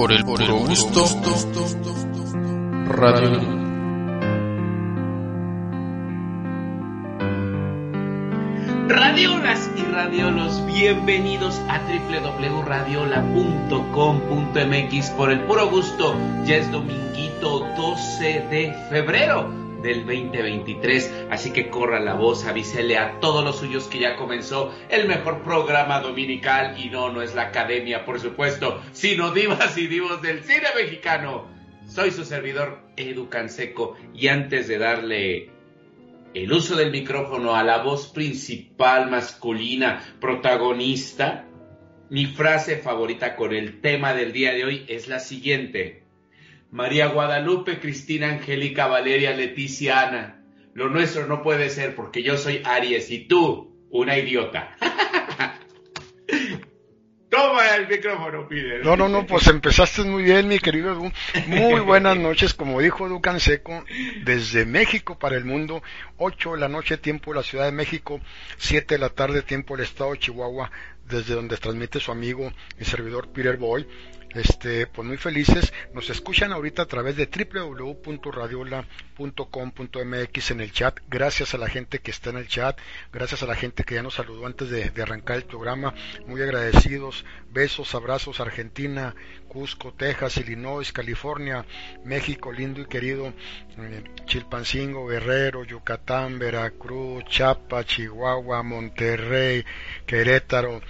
por el puro gusto radio. Radiolas y radiolos, bienvenidos a www.radiola.com.mx por el puro gusto. Ya es dominguito 12 de febrero del 2023. Así que corra la voz, avísele a todos los suyos que ya comenzó el mejor programa dominical. Y no, no es la academia, por supuesto, sino divas y divos del cine mexicano. Soy su servidor Edu Canseco y antes de darle el uso del micrófono a la voz principal masculina protagonista, mi frase favorita con el tema del día de hoy es la siguiente. María Guadalupe, Cristina, Angélica, Valeria, Leticia, Ana. Lo nuestro no puede ser porque yo soy Aries y tú, una idiota. Toma el micrófono, Peter. No, no, no, pues empezaste muy bien, mi querido Edu. Muy buenas noches, como dijo Edu Canseco, desde México para el mundo, 8 de la noche, tiempo de la Ciudad de México, 7 de la tarde, tiempo del Estado de Chihuahua, desde donde transmite su amigo y servidor Peter Boy este, pues muy felices. Nos escuchan ahorita a través de www.radiola.com.mx en el chat. Gracias a la gente que está en el chat, gracias a la gente que ya nos saludó antes de, arrancar el programa. Muy agradecidos. Besos, abrazos, Argentina, Cusco, Texas, Illinois, California, México, lindo y querido, eh, Chilpancingo, Guerrero, Yucatán, Veracruz, Chiapas, Chihuahua, Monterrey, Querétaro,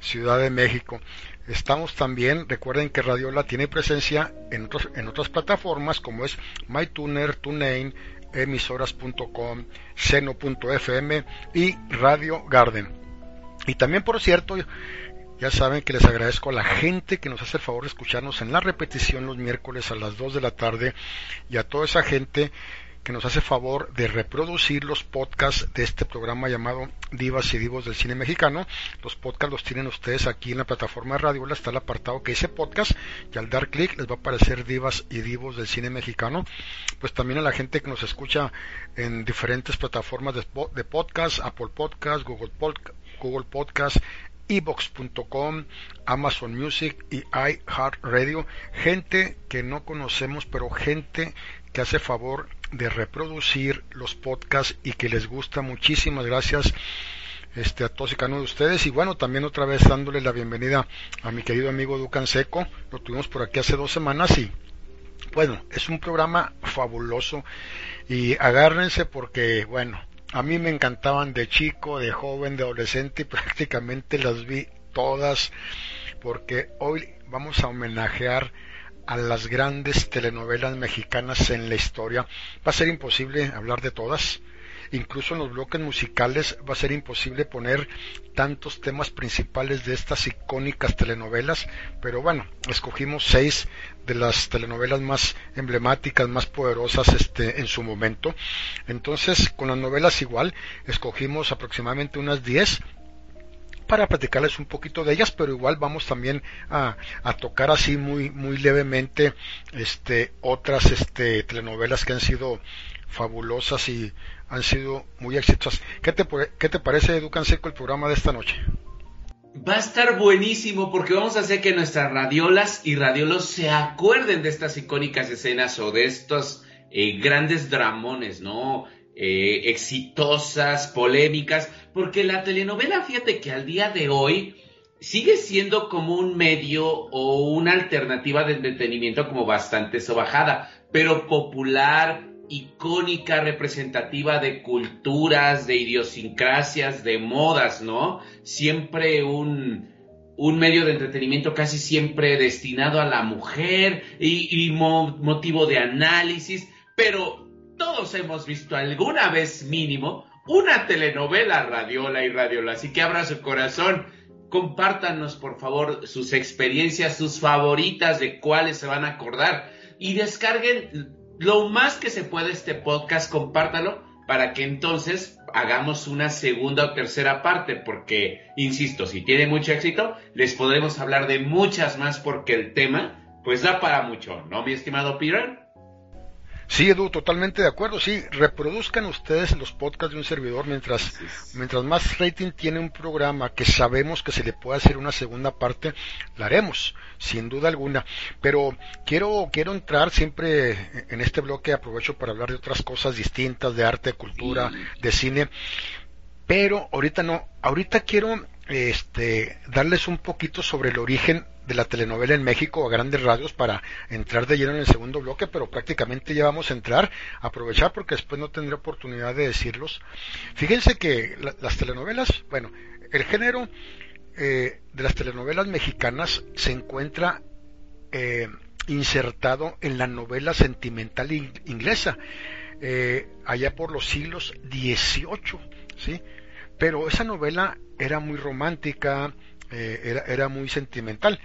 Ciudad de México. Estamos también, recuerden que Radiola tiene presencia en, en otras plataformas como es MyTuner, TuneIn, emisoras.com, seno.fm y Radio Garden. Y también, por cierto, ya saben que les agradezco a la gente que nos hace el favor de escucharnos en la repetición los miércoles a las 2 de la tarde y a toda esa gente que nos hace favor de reproducir los podcasts de este programa llamado Divas y Divos del Cine Mexicano. Los podcasts los tienen ustedes aquí en la plataforma de Radio. Está el apartado que dice podcast y al dar clic les va a aparecer Divas y Divos del Cine Mexicano. Pues también a la gente que nos escucha en diferentes plataformas de, podcast, Apple Podcast, Google, Podcast, Google Podcast, Evox.com, Amazon Music y iHeartRadio. Gente que no conocemos, pero gente que hace favor de reproducir los podcasts y que les gusta. Muchísimas gracias este, a todos y cada uno de ustedes. Y bueno, también otra vez dándole la bienvenida a mi querido amigo Ducan Seco. Lo tuvimos por aquí hace dos semanas y bueno, es un programa fabuloso. Y agárrense porque, bueno, a mí me encantaban de chico, de joven, de adolescente y prácticamente las vi todas porque hoy vamos a homenajear a las grandes telenovelas mexicanas en la historia. Va a ser imposible hablar de todas. Incluso en los bloques musicales va a ser imposible poner tantos temas principales de estas icónicas telenovelas, pero bueno, escogimos seis de las telenovelas más emblemáticas, más poderosas este, en su momento. Entonces, con las novelas igual, escogimos aproximadamente unas diez para platicarles un poquito de ellas, pero igual vamos también a, tocar así muy, muy levemente este, otras este, telenovelas que han sido fabulosas y han sido muy exitosas. ¿Qué te, qué te parece, Educan Seco, el programa de esta noche? Va a estar buenísimo porque vamos a hacer que nuestras radiolas y radiolos se acuerden de estas icónicas escenas o de estos eh, grandes dramones, ¿no? Eh, exitosas, polémicas, porque la telenovela, fíjate que al día de hoy sigue siendo como un medio o una alternativa de entretenimiento como bastante sobajada, pero popular, icónica, representativa de culturas, de idiosincrasias, de modas, ¿no? Siempre un, un medio de entretenimiento casi siempre destinado a la mujer y, motivo de análisis, pero todos hemos visto alguna vez mínimo una telenovela radiola y radiola, así que abra su corazón, compártanos por favor sus experiencias, sus favoritas de cuáles se van a acordar y descarguen lo más que se puede este podcast, compártalo para que entonces hagamos una segunda o tercera parte, porque, insisto, si tiene mucho éxito, les podremos hablar de muchas más porque el tema, pues da para mucho, ¿no, mi estimado Peter? Sí, Edu, totalmente de acuerdo. Sí, reproduzcan ustedes los podcasts de un servidor mientras, mientras más rating tiene un programa que sabemos que se le puede hacer una segunda parte, la haremos, sin duda alguna. Pero quiero, quiero entrar siempre en este bloque, aprovecho para hablar de otras cosas distintas, de arte, de cultura, de cine. Pero ahorita no, ahorita quiero este, darles un poquito sobre el origen de la telenovela en México a grandes radios para entrar de lleno en el segundo bloque, pero prácticamente ya vamos a entrar, aprovechar porque después no tendré oportunidad de decirlos. Fíjense que las telenovelas, bueno, el género eh, de las telenovelas mexicanas se encuentra eh, insertado en la novela sentimental inglesa, eh, allá por los siglos XVIII, ¿sí? Pero esa novela era muy romántica, eh, era, era muy sentimental.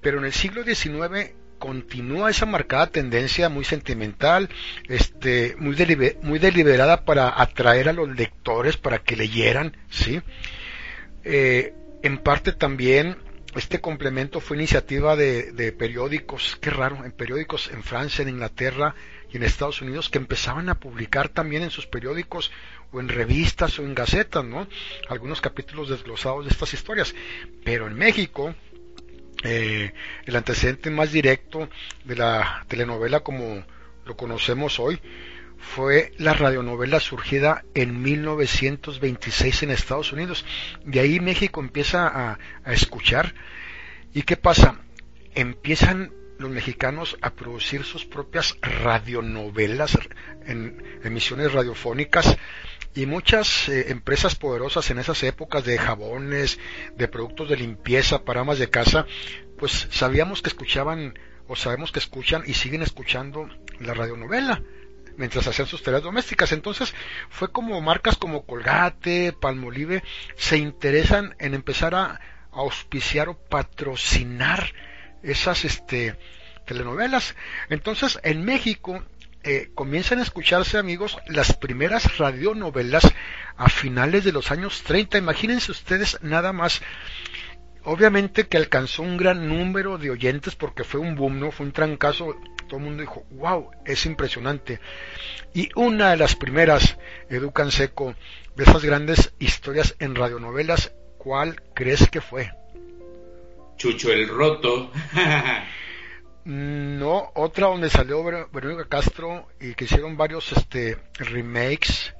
Pero en el siglo XIX continúa esa marcada tendencia muy sentimental, este, muy, muy deliberada para atraer a los lectores para que leyeran, ¿sí? Eh, en parte también este complemento fue iniciativa de, de, periódicos, qué raro, en periódicos en Francia, en Inglaterra y en Estados Unidos que empezaban a publicar también en sus periódicos o en revistas o en gacetas, ¿no? Algunos capítulos desglosados de estas historias. Pero en México, eh, el antecedente más directo de la telenovela como lo conocemos hoy fue la radionovela surgida en 1926 en Estados Unidos. De ahí México empieza a, a escuchar. ¿Y qué pasa? Empiezan los mexicanos a producir sus propias radionovelas en emisiones radiofónicas y muchas eh, empresas poderosas en esas épocas de jabones, de productos de limpieza para amas de casa, pues sabíamos que escuchaban o sabemos que escuchan y siguen escuchando la radionovela mientras hacían sus tareas domésticas. Entonces fue como marcas como Colgate, Palmolive se interesan en empezar a, auspiciar o patrocinar esas este telenovelas. Entonces en México eh, comienzan a escucharse, amigos, las primeras radionovelas a finales de los años 30. Imagínense ustedes nada más. Obviamente que alcanzó un gran número de oyentes porque fue un boom, ¿no? Fue un trancazo. Todo el mundo dijo, wow, es impresionante. Y una de las primeras, Educan Seco, de esas grandes historias en radionovelas, ¿cuál crees que fue? Chucho el Roto. No, otra donde salió Verónica Castro y que hicieron varios este, remakes.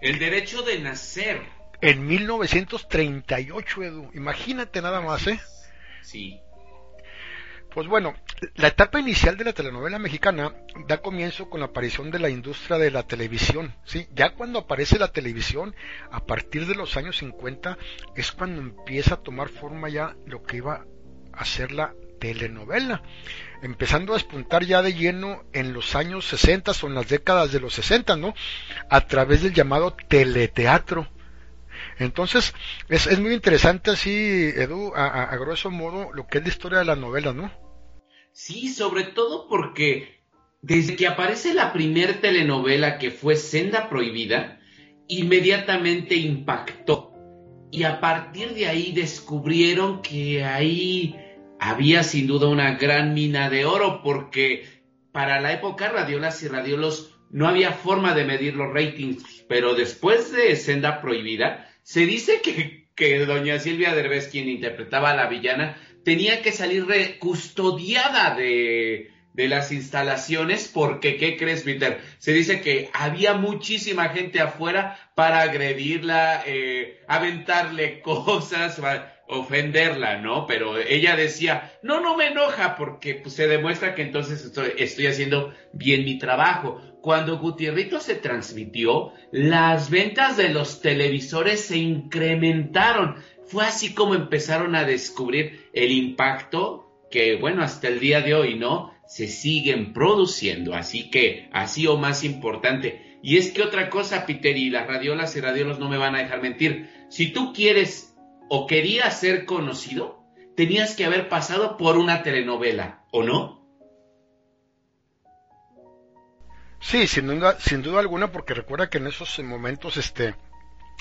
El derecho de nacer. En 1938, Edu. Imagínate nada más, ¿eh? Sí. Pues bueno, la etapa inicial de la telenovela mexicana da comienzo con la aparición de la industria de la televisión, ¿sí? Ya cuando aparece la televisión, a partir de los años 50, es cuando empieza a tomar forma ya lo que iba a ser la telenovela empezando a despuntar ya de lleno en los años 60 o en las décadas de los 60, ¿no? A través del llamado teleteatro. Entonces, es, es muy interesante así, Edu, a, a, grueso modo, lo que es la historia de la novela, ¿no? Sí, sobre todo porque desde que aparece la primer telenovela que fue Senda Prohibida, inmediatamente impactó. Y a partir de ahí descubrieron que ahí había sin duda una gran mina de oro porque para la época radiolas y radiolos no había forma de medir los ratings, pero después de Senda Prohibida se dice que, que doña Silvia Derbez, quien interpretaba a la villana, tenía que salir custodiada de, de las instalaciones porque, ¿qué crees, Peter? Se dice que había muchísima gente afuera para agredirla, eh, aventarle cosas, ofenderla, ¿no? Pero ella decía, no, no me enoja porque pues, se demuestra que entonces estoy, estoy haciendo bien mi trabajo. Cuando Gutierrito se transmitió, las ventas de los televisores se incrementaron. Fue así como empezaron a descubrir el impacto que, bueno, hasta el día de hoy, ¿no? Se siguen produciendo. Así que, así o más importante. Y es que otra cosa, Peter, y las radiolas y radiolos no me van a dejar mentir. Si tú quieres o querías ser conocido, tenías que haber pasado por una telenovela, ¿o no? Sí, sin duda, sin duda alguna, porque recuerda que en esos momentos, este,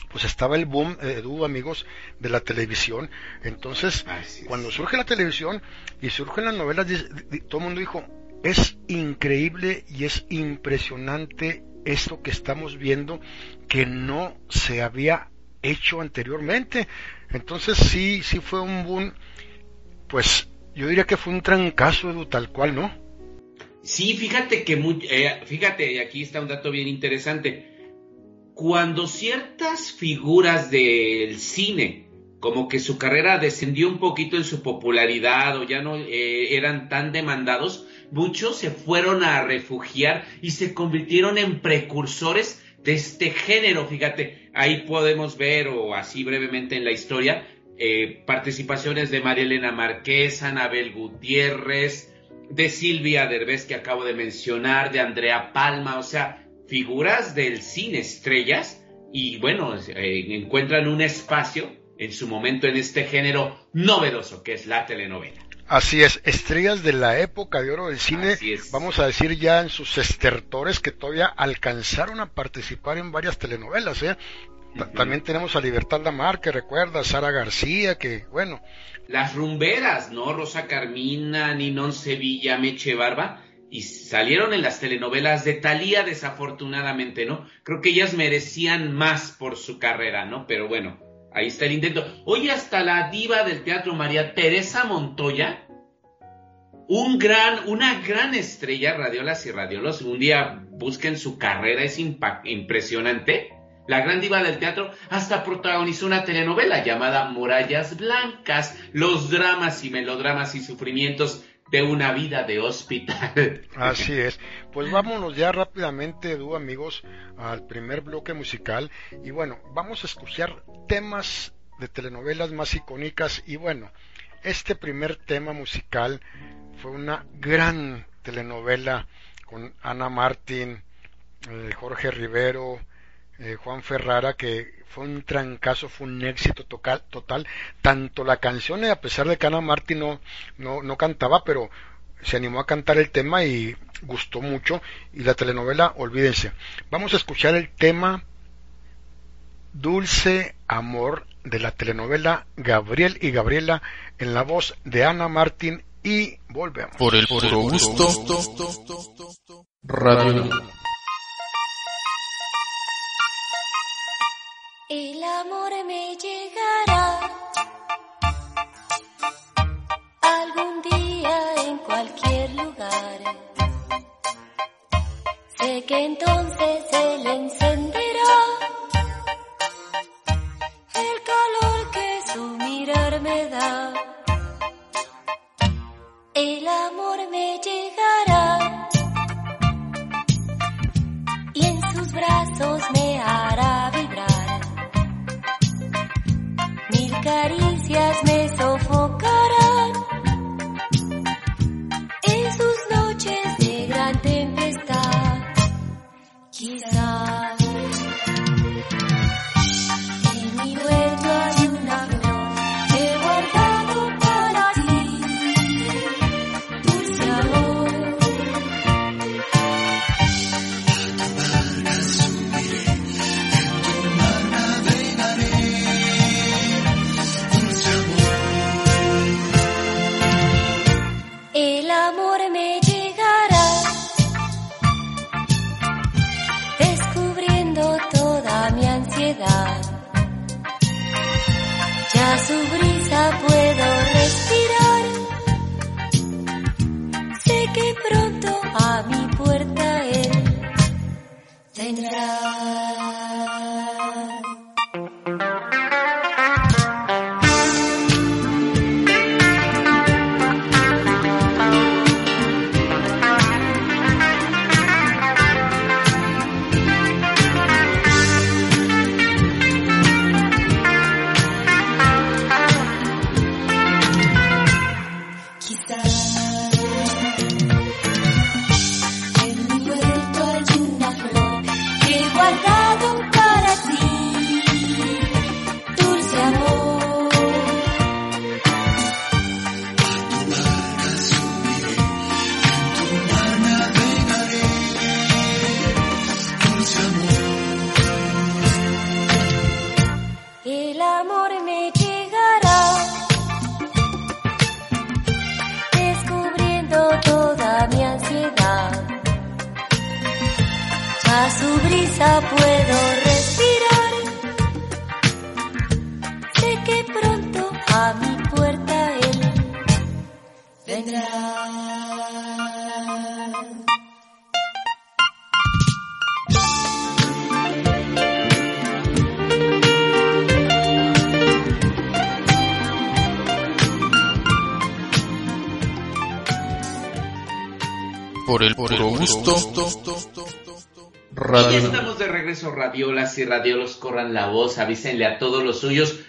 pues estaba el boom, eh, amigos, de la televisión. Entonces, cuando surge la televisión y surgen las novelas, todo el mundo dijo, es increíble y es impresionante esto que estamos viendo que no se había hecho anteriormente. Entonces sí, sí fue un boom, pues yo diría que fue un trancazo, Edu, tal cual, ¿no? Sí, fíjate que, eh, fíjate, aquí está un dato bien interesante. Cuando ciertas figuras del cine, como que su carrera descendió un poquito en su popularidad o ya no eh, eran tan demandados, muchos se fueron a refugiar y se convirtieron en precursores de este género. Fíjate, ahí podemos ver, o así brevemente en la historia, eh, participaciones de María Elena Marqués, Anabel Gutiérrez, de Silvia Derbez que acabo de mencionar, de Andrea Palma, o sea, figuras del cine, estrellas, y bueno, eh, encuentran un espacio en su momento en este género novedoso que es la telenovela. Así es, estrellas de la época de oro del cine, vamos a decir ya en sus estertores que todavía alcanzaron a participar en varias telenovelas, ¿eh? También tenemos a Libertad Lamar, que recuerda, Sara García, que bueno. Las rumberas, ¿no? Rosa Carmina, Ninón Sevilla, Meche Barba, y salieron en las telenovelas de Talía, desafortunadamente, ¿no? Creo que ellas merecían más por su carrera, ¿no? Pero bueno, ahí está el intento. Oye, hasta la diva del teatro María Teresa Montoya, un gran, una gran estrella, radiolas y radiolos. Un día busquen su carrera, es impresionante la gran diva del teatro, hasta protagonizó una telenovela llamada Murallas Blancas, los dramas y melodramas y sufrimientos de una vida de hospital. Así es. Pues vámonos ya rápidamente, Edu, amigos, al primer bloque musical. Y bueno, vamos a escuchar temas de telenovelas más icónicas. Y bueno, este primer tema musical fue una gran telenovela con Ana Martín, eh, Jorge Rivero, eh, Juan Ferrara, que fue un trancazo, fue un éxito total, total. Tanto la canción, a pesar de que Ana Martín no, no, cantaba, pero se animó a cantar el tema y gustó mucho. Y la telenovela, olvídense. Vamos a escuchar el tema Dulce Amor de la telenovela Gabriel y Gabriela en la voz de Ana Martín y volvemos. Por el puro gusto. Radio. Amor me llegará algún día en cualquier lugar. Sé que entonces él encenderá el calor que su mirar me da. El amor me llegará y en sus brazos me caricias gusto. Y ya estamos de regreso, radiolas y radiolos, corran la voz, avísenle a todos los suyos,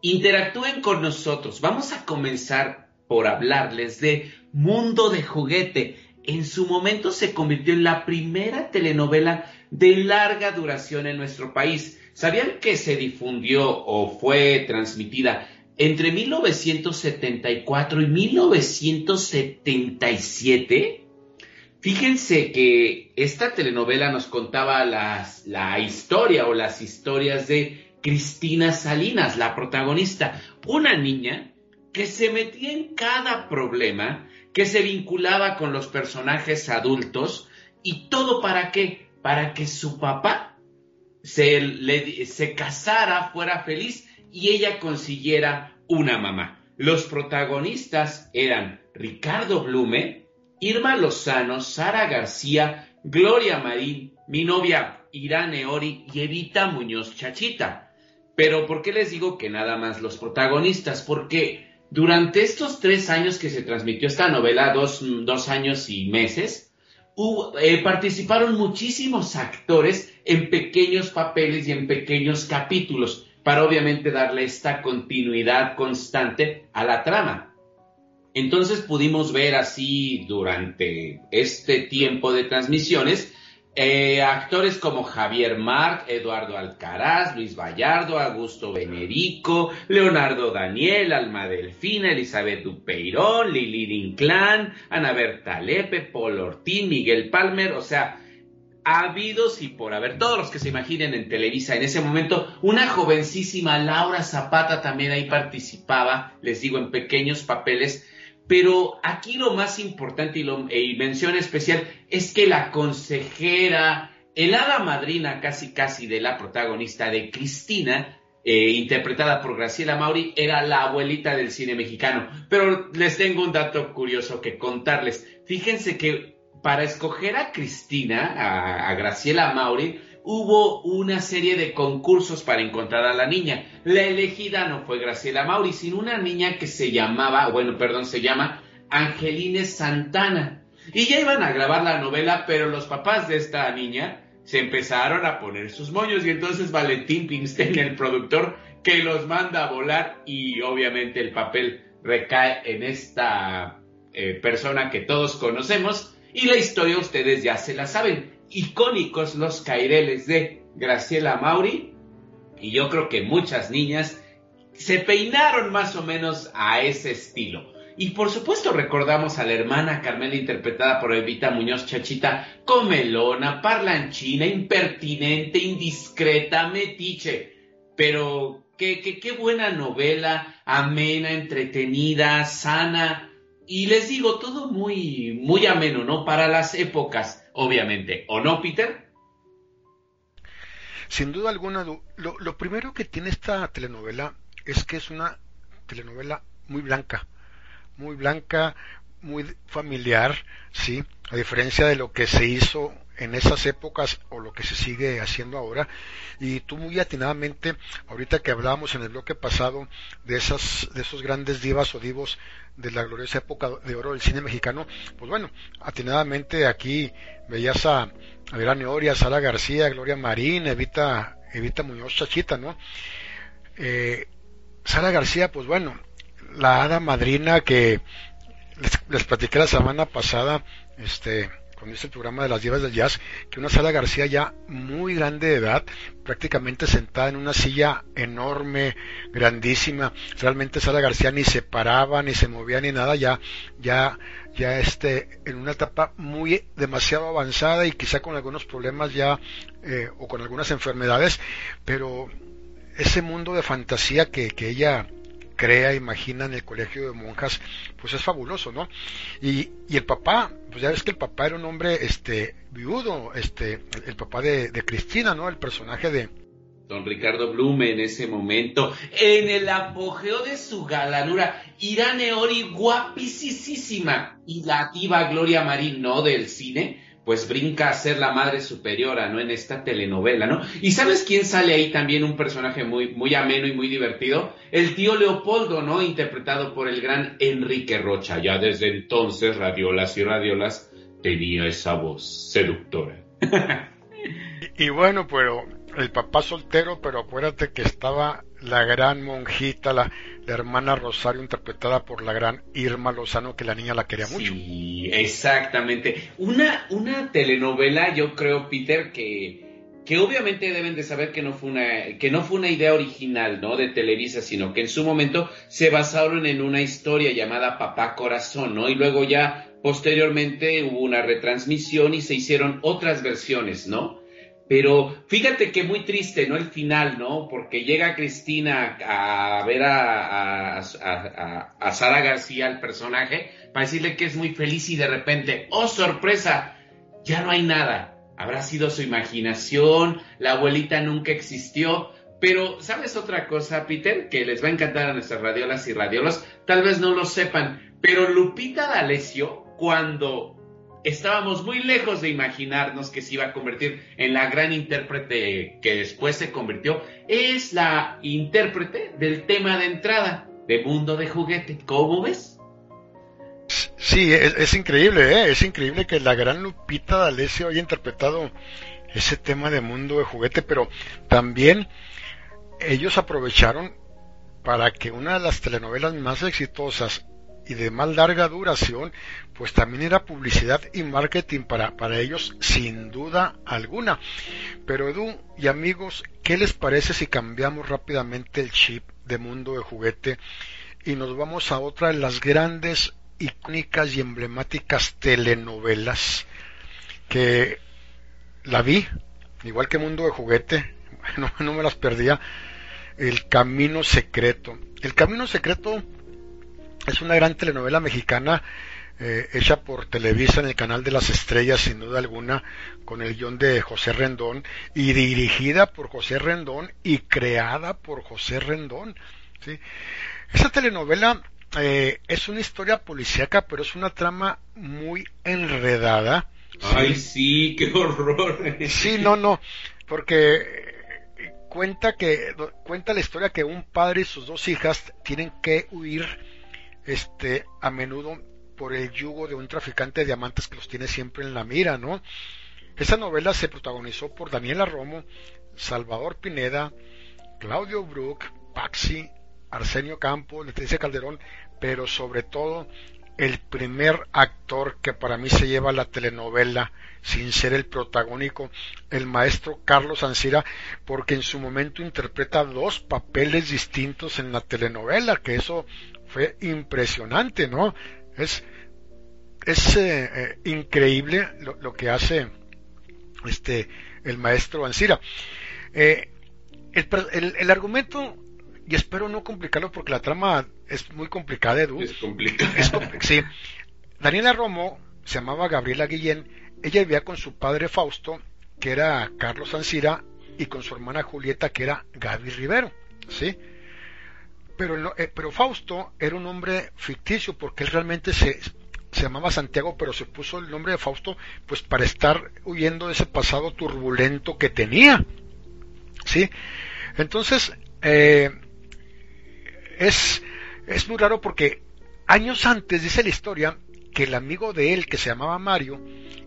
interactúen con nosotros. Vamos a comenzar por hablarles de Mundo de Juguete. En su momento se convirtió en la primera telenovela de larga duración en nuestro país. ¿Sabían que se difundió o fue transmitida entre 1974 y 1977? Fíjense que esta telenovela nos contaba la historia o las historias de Cristina Salinas, la protagonista, una niña que se metía en cada problema, que se vinculaba con los personajes adultos y todo para qué? Para que su papá se, se casara, fuera feliz y ella consiguiera una mamá. Los protagonistas eran Ricardo Blume, Irma Lozano, Sara García, Gloria Marín, mi novia Irane Ori y Evita Muñoz Chachita. Pero ¿por qué les digo que nada más los protagonistas? Porque durante estos tres años que se transmitió esta novela, dos, dos años y meses, eh, participaron muchísimos actores en pequeños papeles y en pequeños capítulos para obviamente darle esta continuidad constante a la trama. Entonces pudimos ver así durante este tiempo de transmisiones eh, actores como Javier Marc, Eduardo Alcaraz, Luis Vallardo, Augusto Benerico, Leonardo Daniel, Alma Delfina, Elizabeth Dupeirón, Lili Inclán, Ana Berta Lepe, Paul Ortín, Miguel Palmer, o sea, habidos y por haber, todos los que se imaginen en Televisa en ese momento, una jovencísima Laura Zapata también ahí participaba, les digo, en pequeños papeles pero aquí lo más importante y, lo, e mención especial es que la consejera, el hada madrina casi casi de la protagonista de Cristina, eh, interpretada por Graciela Mauri, era la abuelita del cine mexicano. Pero les tengo un dato curioso que contarles. Fíjense que para escoger a Cristina, a Graciela Mauri, hubo una serie de concursos para encontrar a la niña. La elegida no fue Graciela Mauri, sino una niña que se llamaba, bueno, perdón, se llama Angeline Santana. Y ya iban a grabar la novela, pero los papás de esta niña se empezaron a poner sus moños y entonces Valentín Pinstein, el productor, que los manda a volar y obviamente el papel recae en esta eh, persona que todos conocemos y la historia ustedes ya se la saben icónicos los caireles de Graciela Mauri y yo creo que muchas niñas se peinaron más o menos a ese estilo. Y por supuesto recordamos a la hermana Carmela interpretada por Evita Muñoz Chachita, comelona, parlanchina, impertinente, indiscreta, metiche. Pero qué, qué, qué buena novela, amena, entretenida, sana. Y les digo, todo muy, muy ameno, ¿no? Para las épocas obviamente. ¿O no, Peter? Sin duda alguna, lo, primero que tiene esta telenovela es que es una telenovela muy blanca, muy blanca, muy familiar, ¿sí? A diferencia de lo que se hizo en esas épocas o lo que se sigue haciendo ahora. Y tú muy atinadamente, ahorita que hablábamos en el bloque pasado de esas, de esos grandes divas o divos de la gloriosa época de oro del cine mexicano, pues bueno, atinadamente aquí veías a, a Verano Oria, Sara García, Gloria Marín, Evita, Evita Muñoz Chachita, ¿no? Eh, Sara García, pues bueno, la hada madrina que les, les platiqué la semana pasada, este, cuando hice el programa de las divas del jazz, que una Sara García ya muy grande de edad, prácticamente sentada en una silla enorme, grandísima, realmente Sara García ni se paraba, ni se movía, ni nada, ya, ya, ya este, en una etapa muy demasiado avanzada y quizá con algunos problemas ya, eh, o con algunas enfermedades, pero ese mundo de fantasía que, que ella crea, imagina en el colegio de monjas, pues es fabuloso, ¿no? Y, y el papá, pues ya ves que el papá era un hombre, este, viudo, este, el, papá de, Cristina, ¿no? El personaje de, Don Ricardo Blume en ese momento, en el apogeo de su galanura, Irane Ori guapísima y la diva Gloria Marín, ¿no? Del cine, pues brinca a ser la madre superiora, ¿no? En esta telenovela, ¿no? Y ¿sabes quién sale ahí también? Un personaje muy, muy ameno y muy divertido. El tío Leopoldo, ¿no? Interpretado por el gran Enrique Rocha. Ya desde entonces, Radiolas y Radiolas tenía esa voz seductora. y, y bueno, pero el papá soltero, pero acuérdate que estaba la gran monjita, la, hermana Rosario, interpretada por la gran Irma Lozano, que la niña la quería mucho. Sí, exactamente. Una, una telenovela, yo creo, Peter, que, que obviamente deben de saber que no fue una, que no fue una idea original, ¿no? De Televisa, sino que en su momento se basaron en una historia llamada Papá Corazón, ¿no? Y luego ya posteriormente hubo una retransmisión y se hicieron otras versiones, ¿no? Pero fíjate que muy triste, ¿no? El final, ¿no? Porque llega Cristina a ver a, a, Sara García, el personaje, para decirle que es muy feliz y de repente, ¡oh, sorpresa! Ya no hay nada. Habrá sido su imaginación, la abuelita nunca existió. Pero, ¿sabes otra cosa, Peter? Que les va a encantar a nuestras radiolas y radiolos. Tal vez no lo sepan, pero Lupita D'Alessio, cuando estábamos muy lejos de imaginarnos que se iba a convertir en la gran intérprete que después se convirtió. Es la intérprete del tema de entrada de Mundo de Juguete. ¿Cómo ves? Sí, es, increíble, ¿eh? es increíble que la gran Lupita D'Alessio haya interpretado ese tema de Mundo de Juguete, pero también ellos aprovecharon para que una de las telenovelas más exitosas y de más larga duración, pues también era publicidad y marketing para, para ellos sin duda alguna. Pero Edu y amigos, ¿qué les parece si cambiamos rápidamente el chip de mundo de juguete y nos vamos a otra de las grandes, icónicas y emblemáticas telenovelas que la vi, igual que Mundo de Juguete, no, no me las perdía, El Camino Secreto. El Camino Secreto es una gran telenovela mexicana eh, hecha por Televisa en el canal de las estrellas, sin duda alguna, con el guion de José Rendón y dirigida por José Rendón y creada por José Rendón. ¿sí? Esa telenovela eh, es una historia policíaca, pero es una trama muy enredada. Ay, sí, qué horror. Sí, no, no, porque cuenta que cuenta la historia que un padre y sus dos hijas tienen que huir este, a menudo por el yugo de un traficante de diamantes que los tiene siempre en la mira, ¿no? Esa novela se protagonizó por Daniela Romo, Salvador Pineda, Claudio Brook, Paxi, Arsenio Campos, Leticia Calderón, pero sobre todo el primer actor que para mí se lleva la telenovela sin ser el protagónico, el maestro Carlos Ancira, porque en su momento interpreta dos papeles distintos en la telenovela, que eso fue impresionante, ¿no? Es, es eh, eh, increíble lo, que hace este el maestro Ancira. Eh, el, argumento, y espero no complicarlo porque la trama es muy complicada, Edu. Es complicada. sí. Daniela Romo se llamaba Gabriela Guillén. Ella vivía con su padre Fausto, que era Carlos Ancira, y con su hermana Julieta, que era Gaby Rivero. ¿sí? Pero, eh, pero Fausto era un hombre ficticio porque él realmente se, se llamaba Santiago, pero se puso el nombre de Fausto pues para estar huyendo de ese pasado turbulento que tenía. ¿Sí? Entonces, eh, es, es muy raro porque años antes dice la historia que el amigo de él que se llamaba Mario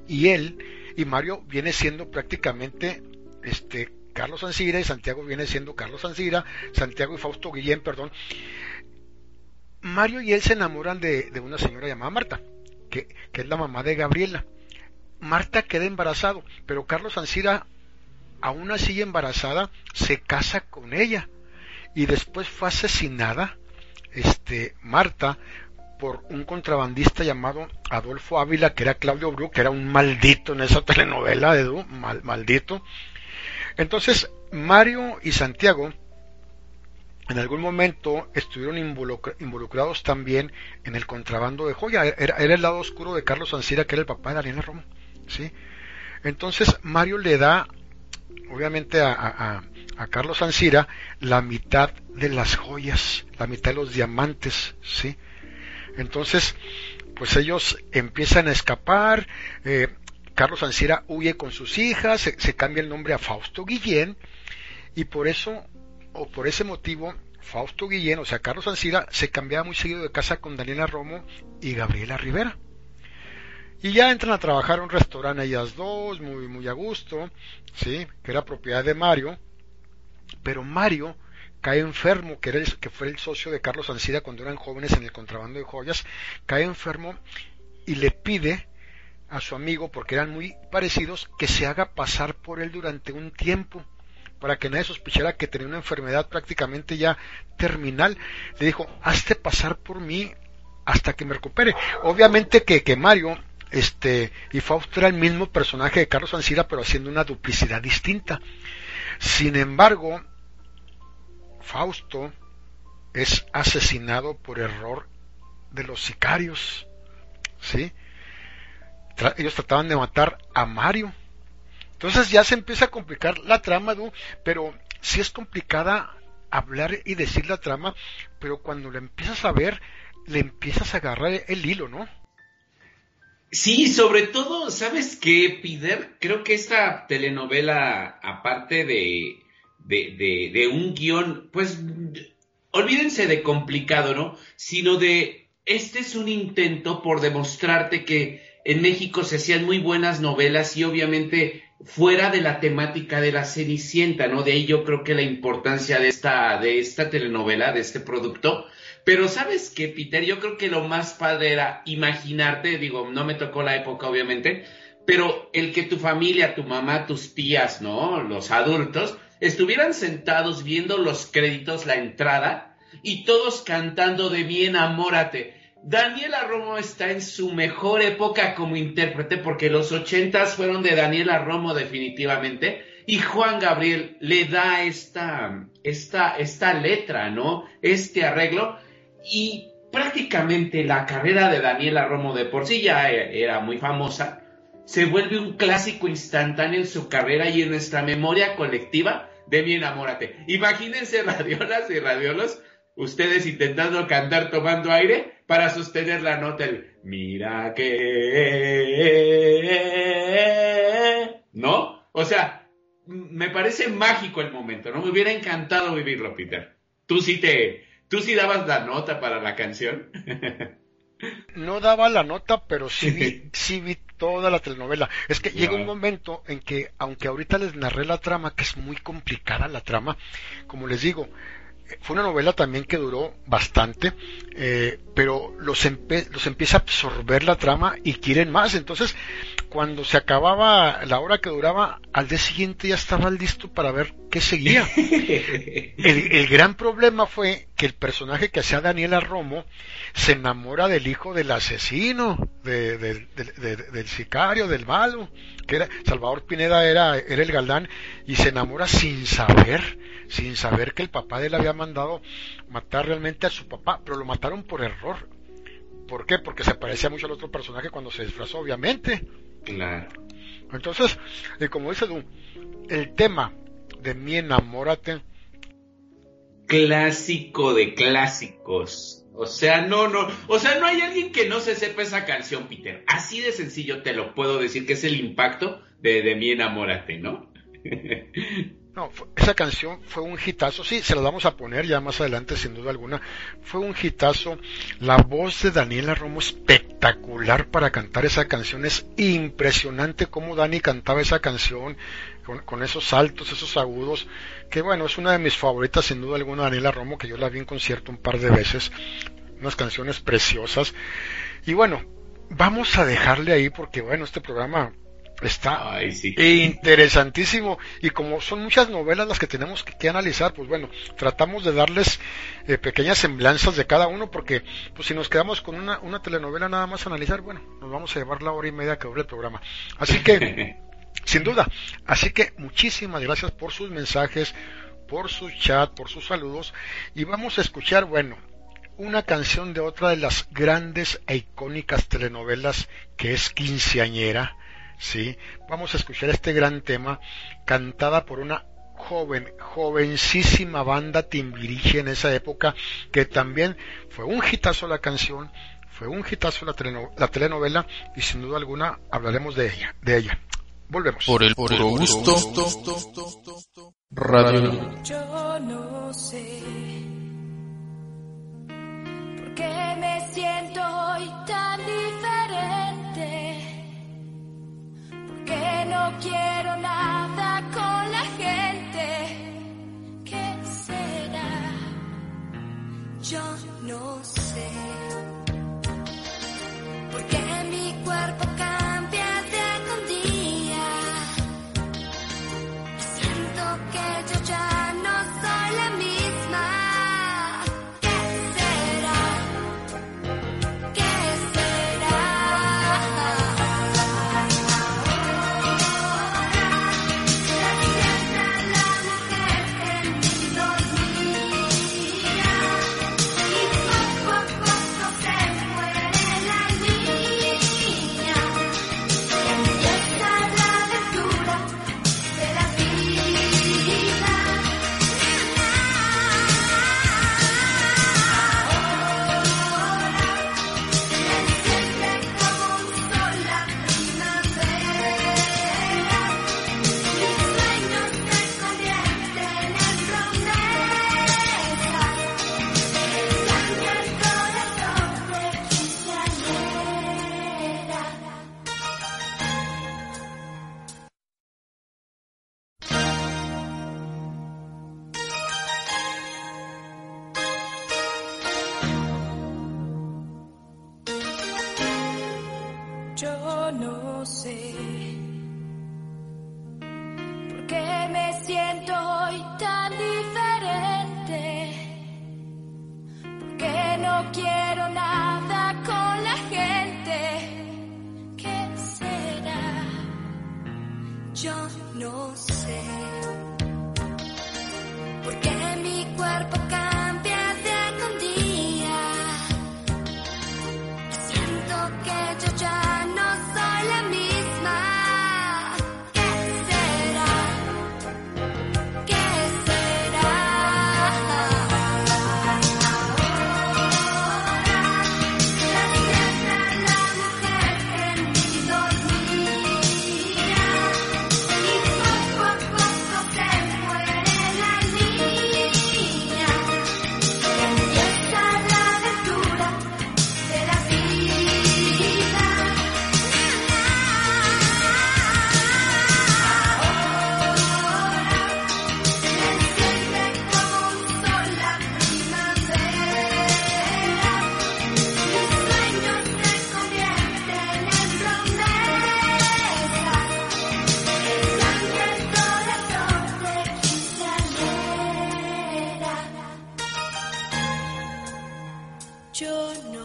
y él y Mario viene siendo prácticamente este Carlos Ancira y Santiago viene siendo Carlos Ancira, Santiago y Fausto Guillén, perdón. Mario y él se enamoran de, una señora llamada Marta, que, es la mamá de Gabriela. Marta queda embarazado, pero Carlos Ancira, aún así embarazada, se casa con ella y después fue asesinada este, Marta por un contrabandista llamado Adolfo Ávila, que era Claudio Bru, que era un maldito en esa telenovela, Edu, mal, maldito, entonces, Mario y Santiago en algún momento estuvieron involucrados también en el contrabando de joya. Era, el lado oscuro de Carlos Ancira, que era el papá de Daniela Romo. ¿sí? Entonces Mario le da, obviamente, a, Carlos Ancira la mitad de las joyas, la mitad de los diamantes. ¿sí? Entonces, pues ellos empiezan a escapar. Eh, Carlos Ancira huye con sus hijas, se, cambia el nombre a Fausto Guillén y por eso o por ese motivo, Fausto Guillén, o sea, Carlos Ancira, se cambiaba muy seguido de casa con Daniela Romo y Gabriela Rivera. Y ya entran a trabajar en un restaurante ellas dos, muy, muy a gusto, ¿sí? que era propiedad de Mario, pero Mario cae enfermo, que, era que fue el socio de Carlos Ancira cuando eran jóvenes en el contrabando de joyas, cae enfermo y le pide a su amigo, porque eran muy parecidos, que se haga pasar por él durante un tiempo para que nadie sospechara que tenía una enfermedad prácticamente ya terminal. Le dijo, hazte pasar por mí hasta que me recupere. Obviamente que, que Mario este, y Fausto era el mismo personaje de Carlos Ancira, pero haciendo una duplicidad distinta. Sin embargo, Fausto es asesinado por error de los sicarios. ¿Sí? Ellos trataban de matar a Mario entonces ya se empieza a complicar la trama, pero sí es complicada hablar y decir la trama, pero cuando la empiezas a ver, le empiezas a agarrar el hilo, ¿no? Sí, sobre todo, ¿sabes qué, Pider? Creo que esta telenovela, aparte de, de, de un guion, pues olvídense de complicado, ¿no? Sino de, este es un intento por demostrarte que en México se hacían muy buenas novelas y obviamente fuera de la temática de la Cenicienta, ¿no? De ahí yo creo que la importancia de esta, de esta telenovela, de este producto. Pero sabes qué, Peter, yo creo que lo más padre era imaginarte, digo, no me tocó la época, obviamente, pero el que tu familia, tu mamá, tus tías, ¿no? Los adultos, estuvieran sentados viendo los créditos, la entrada, y todos cantando de bien amórate. Daniela Romo está en su mejor época como intérprete porque los ochentas fueron de Daniela Romo definitivamente y Juan Gabriel le da esta, esta, esta letra, ¿no? Este arreglo y prácticamente la carrera de Daniela Romo de por sí ya era muy famosa, se vuelve un clásico instantáneo en su carrera y en nuestra memoria colectiva de mi enamórate. Imagínense radiolas y radiolos ustedes intentando cantar tomando aire para sostener la nota el mira que ¿no? O sea, me parece mágico el momento, ¿no? Me hubiera encantado vivirlo, Peter. Tú sí te tú sí dabas la nota para la canción. no daba la nota, pero sí vi, sí vi toda la telenovela. Es que llega un momento en que, aunque ahorita les narré la trama, que es muy complicada la trama, como les digo, fue una novela también que duró bastante, eh, pero los, los empieza a absorber la trama y quieren más. Entonces, cuando se acababa la hora que duraba, al día siguiente ya estaba listo para ver qué seguía. El, gran problema fue que el personaje que hacía Daniela Romo se enamora del hijo del asesino, del sicario, del malo, que era Salvador Pineda era, era el galán, y se enamora sin saber sin saber que el papá de él había mandado matar realmente a su papá, pero lo mataron por error. ¿Por qué? Porque se parecía mucho al otro personaje cuando se disfrazó, obviamente. Claro. Entonces, y como dices tú, el tema de mi enamórate. Clásico de clásicos. O sea, no, no, o sea, no hay alguien que no se sepa esa canción, Peter. Así de sencillo te lo puedo decir, que es el impacto de, de mi enamórate, ¿no? No, esa canción fue un hitazo, sí, se la vamos a poner ya más adelante sin duda alguna. Fue un hitazo. La voz de Daniela Romo espectacular para cantar esa canción. Es impresionante cómo Dani cantaba esa canción con, esos saltos, esos agudos. Que bueno, es una de mis favoritas sin duda alguna Daniela Romo, que yo la vi en concierto un par de veces. Unas canciones preciosas. Y bueno, vamos a dejarle ahí porque bueno, este programa Está interesantísimo. Y como son muchas novelas las que tenemos que, analizar, pues bueno, tratamos de darles eh, pequeñas semblanzas de cada uno, porque pues si nos quedamos con una, una telenovela nada más a analizar, bueno, nos vamos a llevar la hora y media que dura el programa. Así que, sin duda. Así que muchísimas gracias por sus mensajes, por su chat, por sus saludos. Y vamos a escuchar, bueno, una canción de otra de las grandes e icónicas telenovelas que es Quinceañera ¿sí? Vamos a escuchar este gran tema cantada por una joven, jovencísima banda Timbiriche en esa época, que también fue un hitazo la canción, fue un hitazo la, la telenovela y sin duda alguna hablaremos de ella, de ella. Volvemos. Por el, gusto, Radio. Yo no sé que no quiero nada con la gente. ¿Qué será? Yo no sé.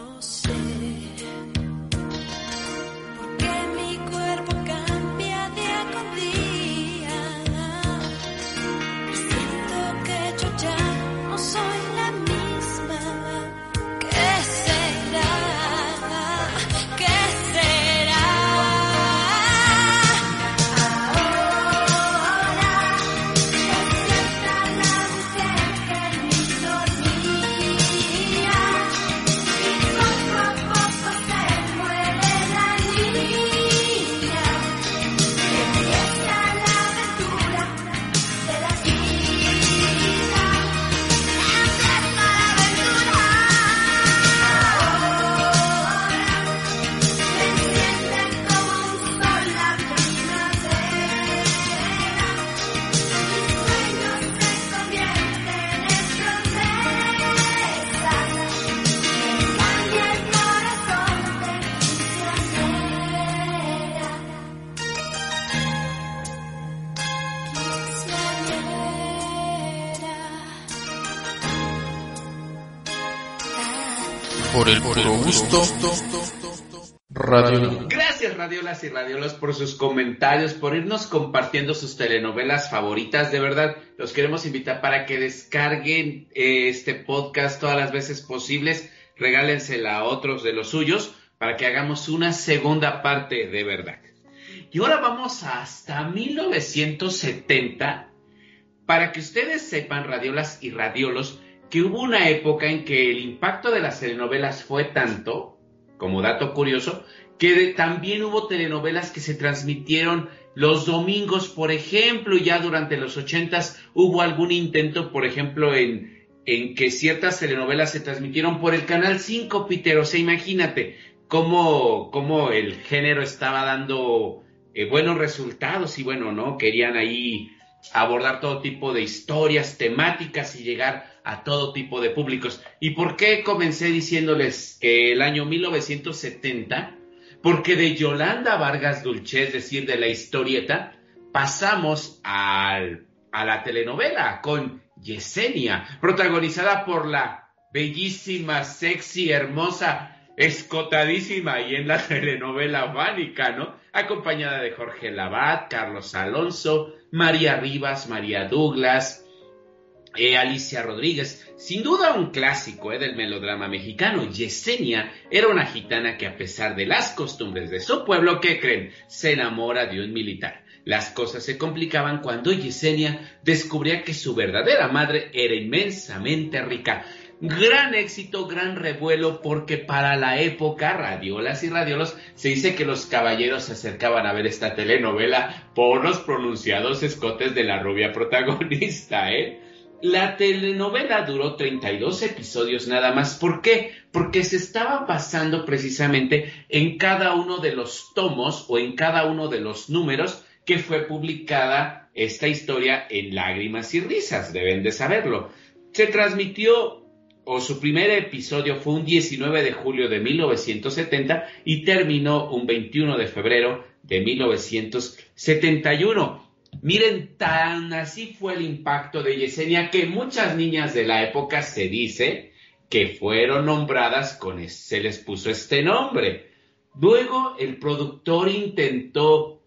So. sé. Radiolas y radiolos por sus comentarios, por irnos compartiendo sus telenovelas favoritas. De verdad, los queremos invitar para que descarguen eh, este podcast todas las veces posibles. Regálensela a otros de los suyos para que hagamos una segunda parte de verdad. Y ahora vamos hasta 1970 para que ustedes sepan, radiolas y radiolos, que hubo una época en que el impacto de las telenovelas fue tanto, como dato curioso, que también hubo telenovelas que se transmitieron los domingos, por ejemplo, ya durante los ochentas hubo algún intento, por ejemplo, en, que ciertas telenovelas se transmitieron por el Canal 5, Peter. O sea, imagínate cómo, cómo el género estaba dando eh, buenos resultados y bueno, ¿no? Querían ahí abordar todo tipo de historias, temáticas y llegar a todo tipo de públicos. ¿Y por qué comencé diciéndoles que el año 1970? Porque de Yolanda Vargas Dulce, es decir, de la historieta, pasamos a la telenovela con Yesenia, protagonizada por la bellísima, sexy, hermosa, escotadísima y en la telenovela Vánica, ¿no? Acompañada de Jorge Labat, Carlos Alonso, María Rivas, María Douglas, eh, Alicia Rodríguez. Sin duda un clásico eh, del melodrama mexicano. Yesenia era una gitana que a pesar de las costumbres de su pueblo, ¿qué creen? Se enamora de un militar. Las cosas se complicaban cuando Yesenia descubría que su verdadera madre era inmensamente rica. Gran éxito, gran revuelo, porque para la época, radiolas y radiolos, se dice que los caballeros se acercaban a ver esta telenovela por los pronunciados escotes de la rubia protagonista, ¿eh? La telenovela duró 32 episodios nada más. ¿Por qué? Porque se estaba basando precisamente en cada uno de los tomos o en cada uno de los números que fue publicada esta historia en Lágrimas y Risas, deben de saberlo. Se transmitió o su primer episodio fue un 19 de julio de 1970 y terminó un 21 de febrero de 1971. Miren, tan así fue el impacto de Yesenia que muchas niñas de la época se dice que fueron nombradas con se les puso este nombre. Luego el productor intentó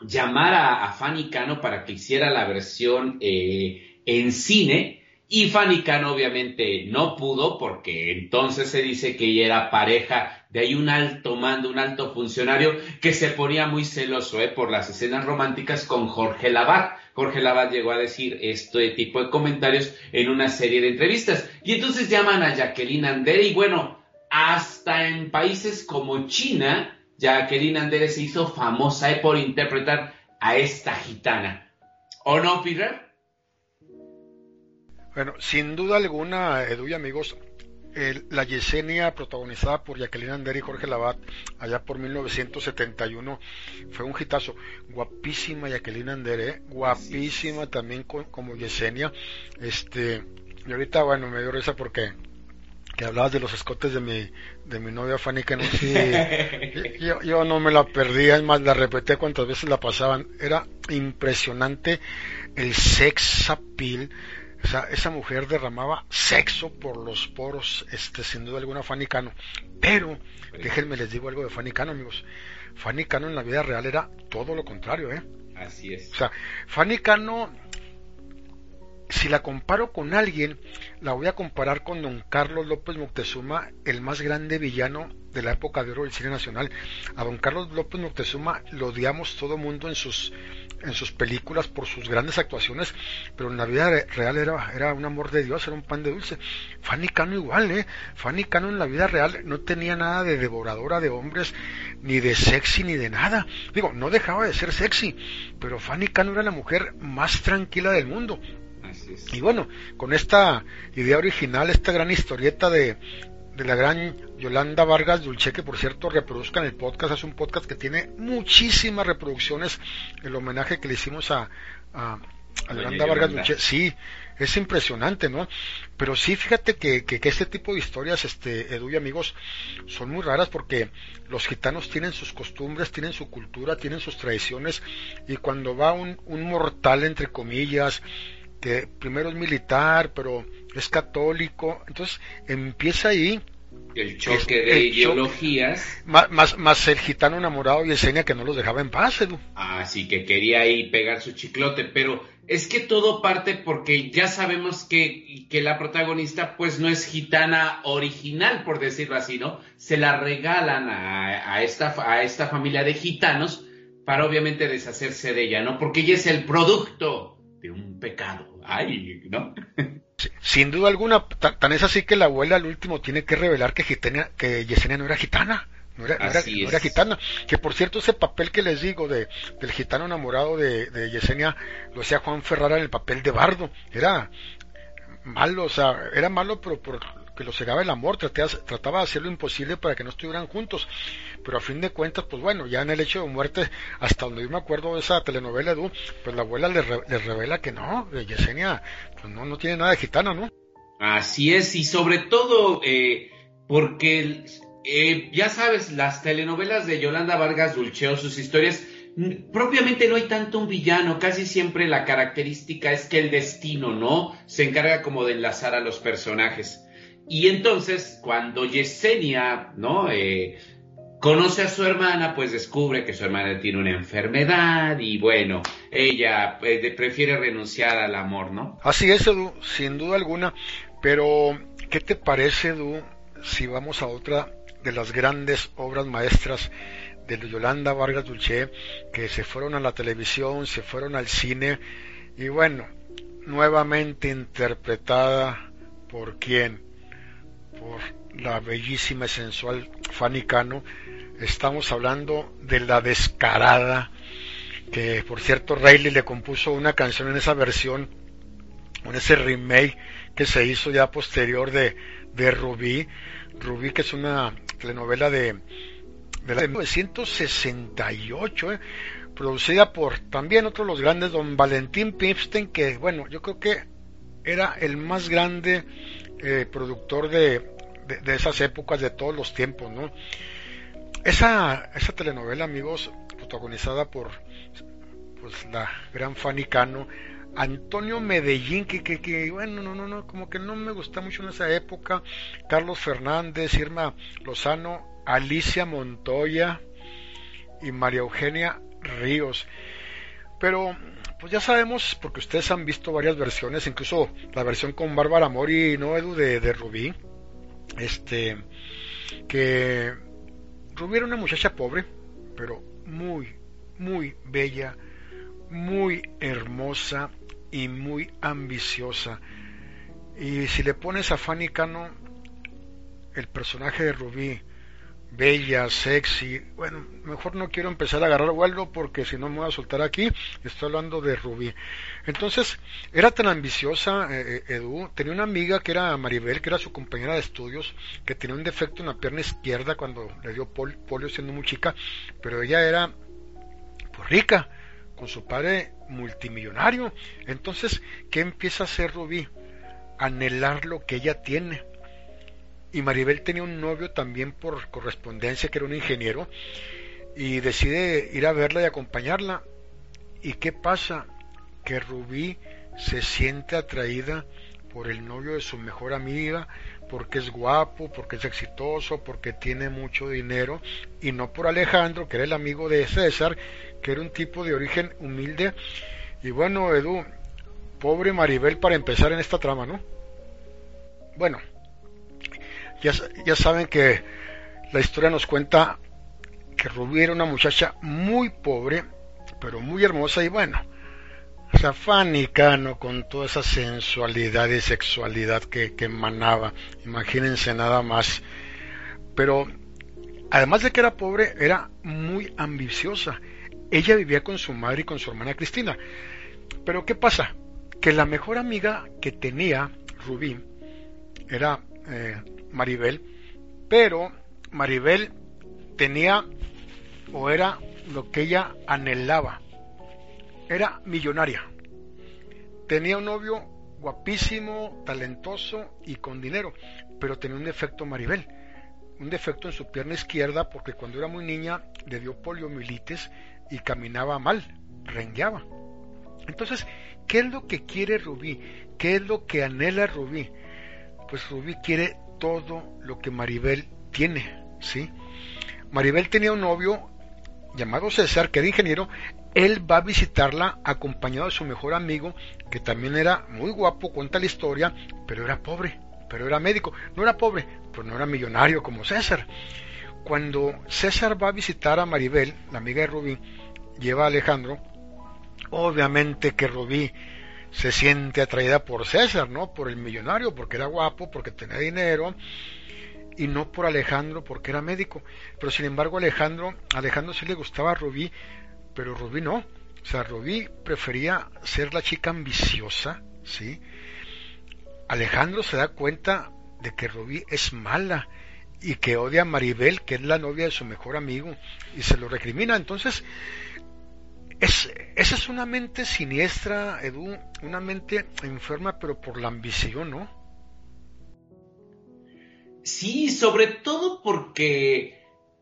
llamar a, a Fanny Cano para que hiciera la versión eh, en cine, y Fanny Cano obviamente no pudo porque entonces se dice que ella era pareja de ahí un alto mando, un alto funcionario que se ponía muy celoso ¿eh? por las escenas románticas con Jorge Labat. Jorge Labat llegó a decir este tipo de comentarios en una serie de entrevistas. Y entonces llaman a Jacqueline Andere y bueno, hasta en países como China, Jacqueline Andere se hizo famosa ¿eh? por interpretar a esta gitana. ¿O no, Peter? Bueno, sin duda alguna, Edu y amigos, el- la Yesenia protagonizada por Jacqueline Ander y Jorge Labat allá por 1971 fue un hitazo. Guapísima Jacqueline Ander, ¿eh? guapísima también co- como Yesenia. Este, y ahorita, bueno, me dio risa porque que hablabas de los escotes de mi, de mi novia Fanny que no sí, yo, yo no me la perdía, es más, la repetía cuantas veces la pasaban. Era impresionante el sex appeal. O sea, esa mujer derramaba sexo por los poros, este, sin duda alguna, Fanny Cano. Pero, déjenme les digo algo de Fanny Cano, amigos. Fanny Cano en la vida real era todo lo contrario, ¿eh? Así es. O sea, Fanny Cano, si la comparo con alguien, la voy a comparar con don Carlos López Moctezuma, el más grande villano de la época de oro del cine nacional. A don Carlos López Moctezuma lo odiamos todo mundo en sus en sus películas por sus grandes actuaciones, pero en la vida re- real era, era un amor de Dios, era un pan de dulce. Fanny Cano igual, ¿eh? Fanny Cano en la vida real no tenía nada de devoradora de hombres, ni de sexy, ni de nada. Digo, no dejaba de ser sexy, pero Fanny Cano era la mujer más tranquila del mundo. Así es. Y bueno, con esta idea original, esta gran historieta de, de la gran Yolanda Vargas Dulce, que por cierto reproduzcan el podcast, es un podcast que tiene muchísimas reproducciones, el homenaje que le hicimos a, a, a Doña Yolanda Vargas. Dulce, sí, es impresionante, ¿no? Pero sí, fíjate que, que, que este tipo de historias, este, Edu y amigos, son muy raras porque los gitanos tienen sus costumbres, tienen su cultura, tienen sus tradiciones, y cuando va un, un mortal, entre comillas, que primero es militar, pero es católico, entonces empieza ahí El choque de el choque. ideologías. Más, más, más el gitano enamorado y Yesenia que no los dejaba en paz, Edu. Así que quería ahí pegar su chiclote, pero es que todo parte porque ya sabemos que, que la protagonista pues no es gitana original, por decirlo así, ¿no? Se la regalan a, a esta, a esta familia de gitanos para obviamente deshacerse de ella, ¿no? Porque ella es el producto de un pecado. Ay, ¿no? Sin duda alguna, tan, es así que la abuela al último tiene que revelar que, Gitania, que Yesenia no era gitana. No era, no era- Así no era es. gitana. Que por cierto, ese papel que les digo de, del gitano enamorado de, de Yesenia lo hacía Juan Ferrara en el papel de Bardo. Era malo, o sea, era malo, pero por que lo cegaba el amor, trataba, trataba de hacer lo imposible para que no estuvieran juntos. Pero a fin de cuentas, pues bueno, ya en el hecho de muerte, hasta donde yo me acuerdo de esa telenovela, Edu, pues la abuela le, le revela que no, Yesenia pues no, no tiene nada de gitana, ¿no? Así es, y sobre todo eh, porque, eh, ya sabes, las telenovelas de Yolanda Vargas Dulceo, sus historias, propiamente no hay tanto un villano, casi siempre la característica es que el destino, ¿no? Se encarga como de enlazar a los personajes. Y entonces, cuando Yesenia, ¿no? Eh, conoce a su hermana, pues descubre que su hermana tiene una enfermedad y bueno, ella eh, prefiere renunciar al amor, ¿no? Así es, Edu, sin duda alguna. Pero, ¿qué te parece, Edu, si vamos a otra de las grandes obras maestras de Yolanda Vargas Dulce, que se fueron a la televisión, se fueron al cine, y bueno, nuevamente interpretada por quién? Por la bellísima y sensual Fanny Cano. Estamos hablando de la descarada, que por cierto Rayleigh le compuso una canción en esa versión, en ese remake que se hizo ya posterior de, de Rubí. Rubí que es una telenovela de, de la de 1968, ¿eh? producida por también otro de los grandes, don Valentín Pipstein, que bueno, yo creo que era el más grande eh, productor de, de, esas épocas, de todos los tiempos, ¿no? Esa, esa telenovela, amigos, protagonizada por pues la gran Fanny Cano, Antonio Medellín, que, que, que, bueno, no, no, no, como que no me gusta mucho en esa época, Carlos Fernández, Irma Lozano, Alicia Montoya y María Eugenia Ríos. Pero, pues ya sabemos, porque ustedes han visto varias versiones, incluso la versión con Bárbara Mori, ¿no, Edu? De, de Rubí, este, que Rubí era una muchacha pobre, pero muy, muy bella, muy hermosa y muy ambiciosa. Y si le pones a Fanny Cano el personaje de Rubí, bella, sexy, bueno, mejor no quiero empezar a agarrar vuelo porque si no me voy a soltar aquí, estoy hablando de Rubí. Entonces, era tan ambiciosa, eh, Edu, tenía una amiga que era Maribel, que era su compañera de estudios, que tenía un defecto en la pierna izquierda cuando le dio pol polio siendo muy chica, pero ella era pues rica, con su padre multimillonario. Entonces, ¿qué empieza a hacer Rubí? Anhelar lo que ella tiene. Y Maribel tenía un novio también por correspondencia, que era un ingeniero, y decide ir a verla y acompañarla. ¿Y qué pasa? Que Rubí se siente atraída por el novio de su mejor amiga, porque es guapo, porque es exitoso, porque tiene mucho dinero, y no por Alejandro, que era el amigo de César, que era un tipo de origen humilde. Y bueno, Edu, pobre Maribel para empezar en esta trama, ¿no? Bueno, ya, saben que la historia nos cuenta que Rubí era una muchacha muy pobre, pero muy hermosa y bueno, o sea, Fanny Cano con toda esa sensualidad y sexualidad que, que emanaba, imagínense nada más. Pero además de que era pobre, era muy ambiciosa. Ella vivía con su madre y con su hermana Cristina. Pero ¿qué pasa? Que la mejor amiga que tenía Rubí era eh, Maribel, pero Maribel tenía o era lo que ella anhelaba. Era millonaria. Tenía un novio guapísimo, talentoso y con dinero, pero tenía un defecto Maribel, un defecto en su pierna izquierda porque cuando era muy niña le dio poliomielitis y caminaba mal, rengueaba. Entonces, ¿qué es lo que quiere Rubí? ¿Qué es lo que anhela Rubí? Pues Rubí quiere todo lo que Maribel tiene, ¿sí? Maribel tenía un novio llamado César, que era ingeniero, él va a visitarla acompañado de su mejor amigo, que también era muy guapo, cuenta la historia, pero era pobre, pero era médico. No era pobre, pero no era millonario como César. Cuando César va a visitar a Maribel, la amiga de Rubí, lleva a Alejandro, obviamente que Rubí se siente atraída por César, ¿no? Por el millonario, porque era guapo, porque tenía dinero, y no por Alejandro porque era médico. Pero sin embargo Alejandro, Alejandro sí le gustaba a Rubí, pero Rubí no. O sea, Rubí prefería ser la chica ambiciosa, ¿sí? Alejandro se da cuenta de que Rubí es mala y que odia a Maribel, que es la novia de su mejor amigo, y se lo recrimina. Entonces, es, esa es una mente siniestra, Edu, una mente enferma, pero por la ambición, ¿no? Sí, sobre todo porque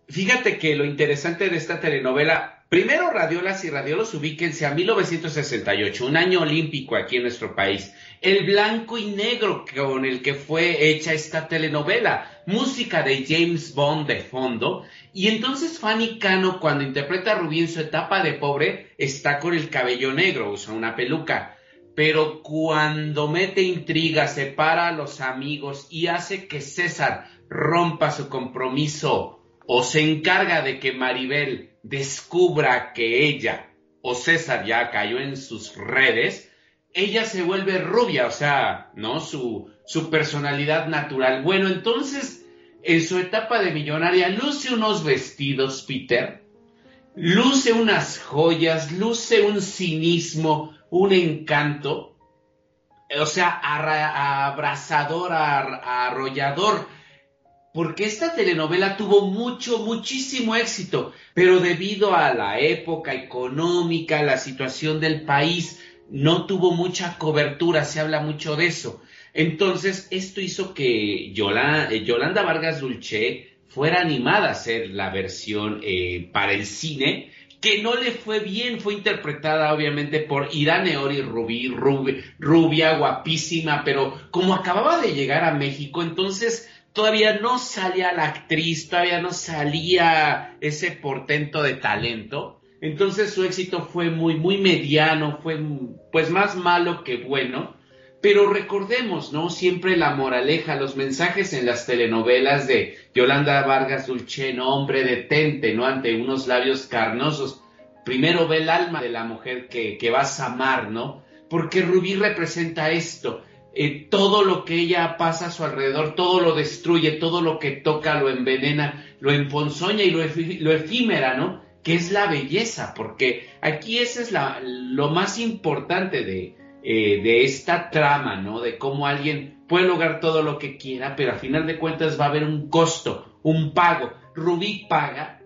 fíjate que lo interesante de esta telenovela, primero Radiolas y Radiolos ubíquense a 1968, un año olímpico aquí en nuestro país. El blanco y negro con el que fue hecha esta telenovela, música de James Bond de fondo, y entonces Fanny Cano cuando interpreta a Rubí en su etapa de pobre está con el cabello negro, usa una peluca. Pero cuando mete intriga, separa a los amigos y hace que César rompa su compromiso o se encarga de que Maribel descubra que ella o César ya cayó en sus redes, ella se vuelve rubia, o sea, ¿no? Su, su personalidad natural. Bueno, entonces, en su etapa de millonaria, luce unos vestidos, Peter, luce unas joyas, luce un cinismo, un encanto, o sea, abrazador, arrollador, porque esta telenovela tuvo mucho, muchísimo éxito, pero debido a la época económica, la situación del país, no tuvo mucha cobertura, se habla mucho de eso. Entonces, esto hizo que Yolanda, eh, Yolanda Vargas Dulce fuera animada a hacer la versión eh, para el cine, que no le fue bien, fue interpretada obviamente por Irane Ori Rubí, rubia, guapísima, pero como acababa de llegar a México, entonces todavía no salía la actriz, todavía no salía ese portento de talento. Entonces su éxito fue muy, muy mediano, fue pues más malo que bueno. Pero recordemos, ¿no? Siempre la moraleja, los mensajes en las telenovelas de Yolanda Vargas Dulce, no, hombre, detente, ¿no? Ante unos labios carnosos. Primero ve el alma de la mujer que, que vas a amar, ¿no? Porque Rubí representa esto. Eh, todo lo que ella pasa a su alrededor, todo lo destruye, todo lo que toca lo envenena, lo emponzoña y lo, lo efímera, ¿no? Que es la belleza, porque aquí ese es la, lo más importante de, eh, de esta trama, ¿no? De cómo alguien puede lograr todo lo que quiera, pero a final de cuentas va a haber un costo, un pago. Rubí paga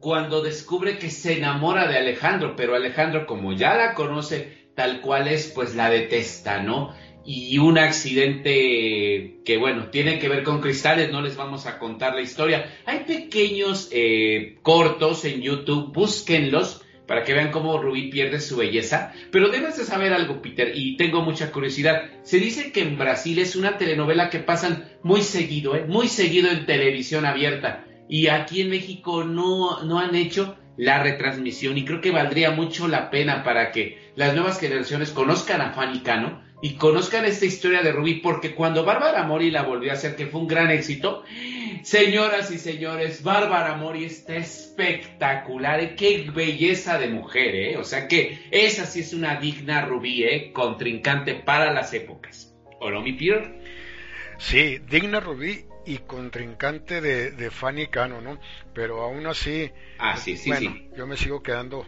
cuando descubre que se enamora de Alejandro, pero Alejandro, como ya la conoce tal cual es, pues la detesta, ¿no? Y un accidente que, bueno, tiene que ver con cristales, no les vamos a contar la historia. Hay pequeños eh, cortos en YouTube, búsquenlos para que vean cómo Rubí pierde su belleza. Pero debes de saber algo, Peter, y tengo mucha curiosidad. Se dice que en Brasil es una telenovela que pasan muy seguido, ¿eh? muy seguido en televisión abierta. Y aquí en México no, no han hecho la retransmisión y creo que valdría mucho la pena para que las nuevas generaciones conozcan a Fanny Cano y conozcan esta historia de Rubí, porque cuando Bárbara Mori la volvió a hacer, que fue un gran éxito, señoras y señores, Bárbara Mori está espectacular, qué belleza de mujer, ¿eh? O sea que esa sí es una digna Rubí, ¿eh? Contrincante para las épocas. ¿O no, mi? Sí, digna Rubí y contrincante de, de Fanny Cano, ¿no? Pero aún así, ah, sí, sí, bueno, sí. yo me sigo quedando.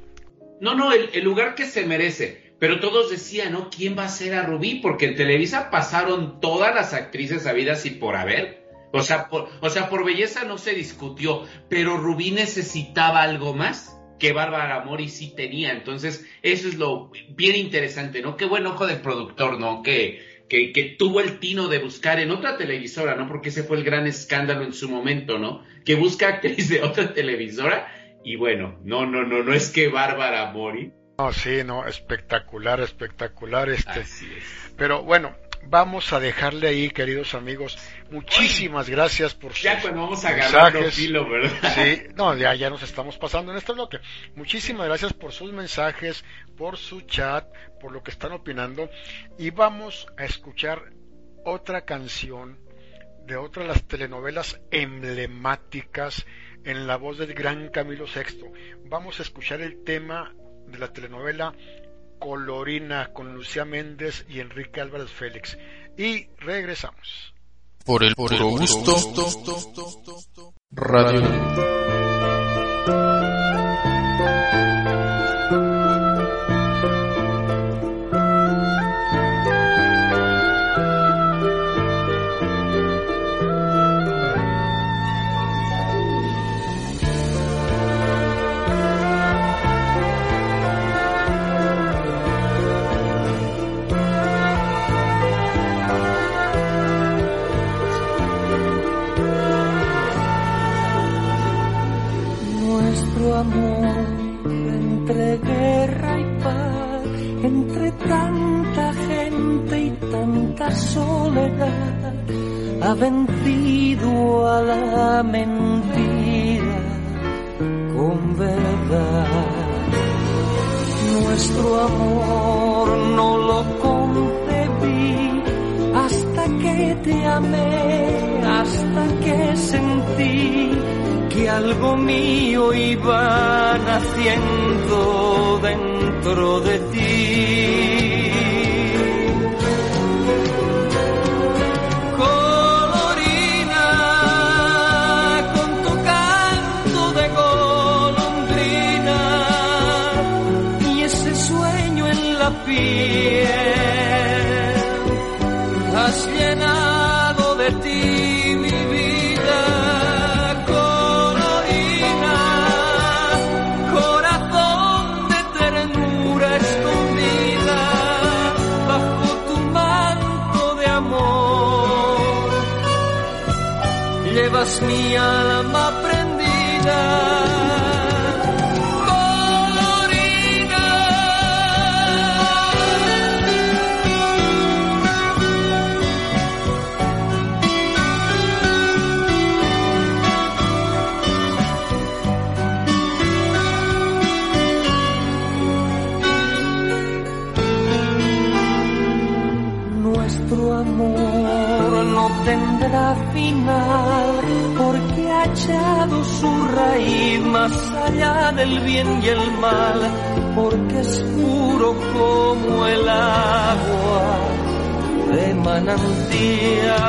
No, no, el, el lugar que se merece. Pero todos decían, ¿no? ¿Quién va a ser a Rubí? Porque en Televisa pasaron todas las actrices habidas y por haber. O sea, por, o sea, por belleza no se discutió, pero Rubí necesitaba algo más que Bárbara Mori sí tenía. Entonces, eso es lo bien interesante, ¿no? Qué buen ojo del productor, ¿no? Que, que, que, tuvo el tino de buscar en otra televisora, ¿no? Porque ese fue el gran escándalo en su momento, ¿no? Que busca actriz de otra televisora y bueno, no, no, no, no es que Bárbara Mori no, sí, no, espectacular, espectacular este. Así es. Pero bueno, vamos a dejarle ahí, queridos amigos. Muchísimas gracias por sus Ya cuando vamos agarrando mensajes. filo, ¿verdad? Sí, no, ya, ya nos estamos pasando en este bloque. Muchísimas gracias por sus mensajes, por su chat, por lo que están opinando. Y vamos a escuchar otra canción de otra de las telenovelas emblemáticas en la voz del gran Camilo VI. Vamos a escuchar el tema de la telenovela Colorina con Lucía Méndez y Enrique Álvarez Félix. Y regresamos. Por el puro gusto. Radio. Amor entre guerra y paz, entre tanta gente y tanta soledad, ha vencido a la mentira con verdad. Nuestro amor no lo concebí hasta que te amé, hasta que sentí que algo mío iba naciendo dentro de ti. Yala. Más allá del bien y el mal, porque es puro como el agua de manantial.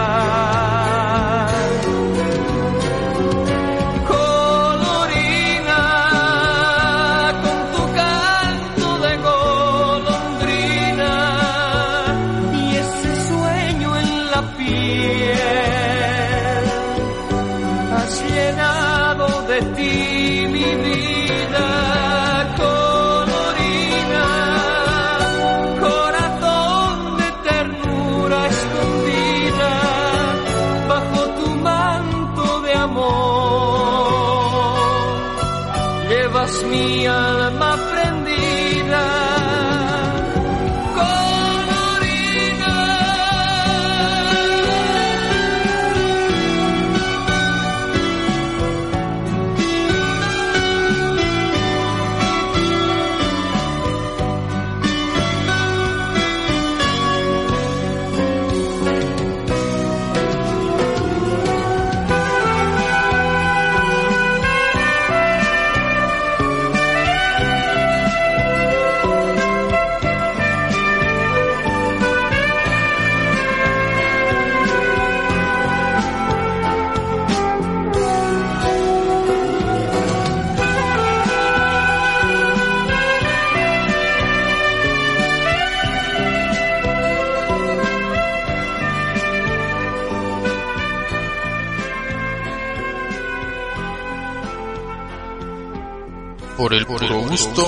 Puro gusto.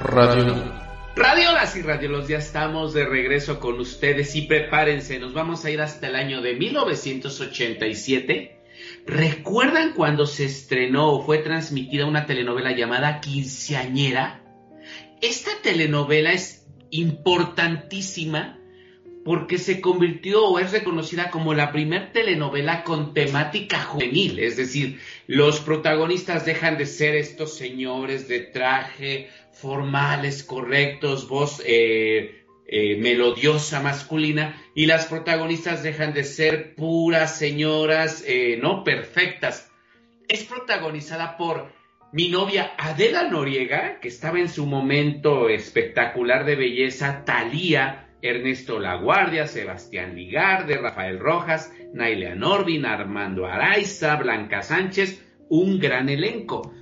Radio. Radiolas y radiolos, ya estamos de regreso con ustedes y prepárense, nos vamos a ir hasta el año de 1987. ¿Recuerdan cuando se estrenó o fue transmitida una telenovela llamada Quinceañera? Esta telenovela es importantísima porque se convirtió o es reconocida como la primer telenovela con temática juvenil, es decir, los protagonistas dejan de ser estos señores de traje formales, correctos, voz eh, eh, melodiosa masculina y las protagonistas dejan de ser puras señoras, eh, no perfectas. Es protagonizada por mi novia Adela Noriega, que estaba en su momento espectacular de belleza, Thalía, Ernesto Laguardia, Sebastián Ligarde, Rafael Rojas, Nailea Norvin, Armando Araiza, Blanca Sánchez, un gran elenco.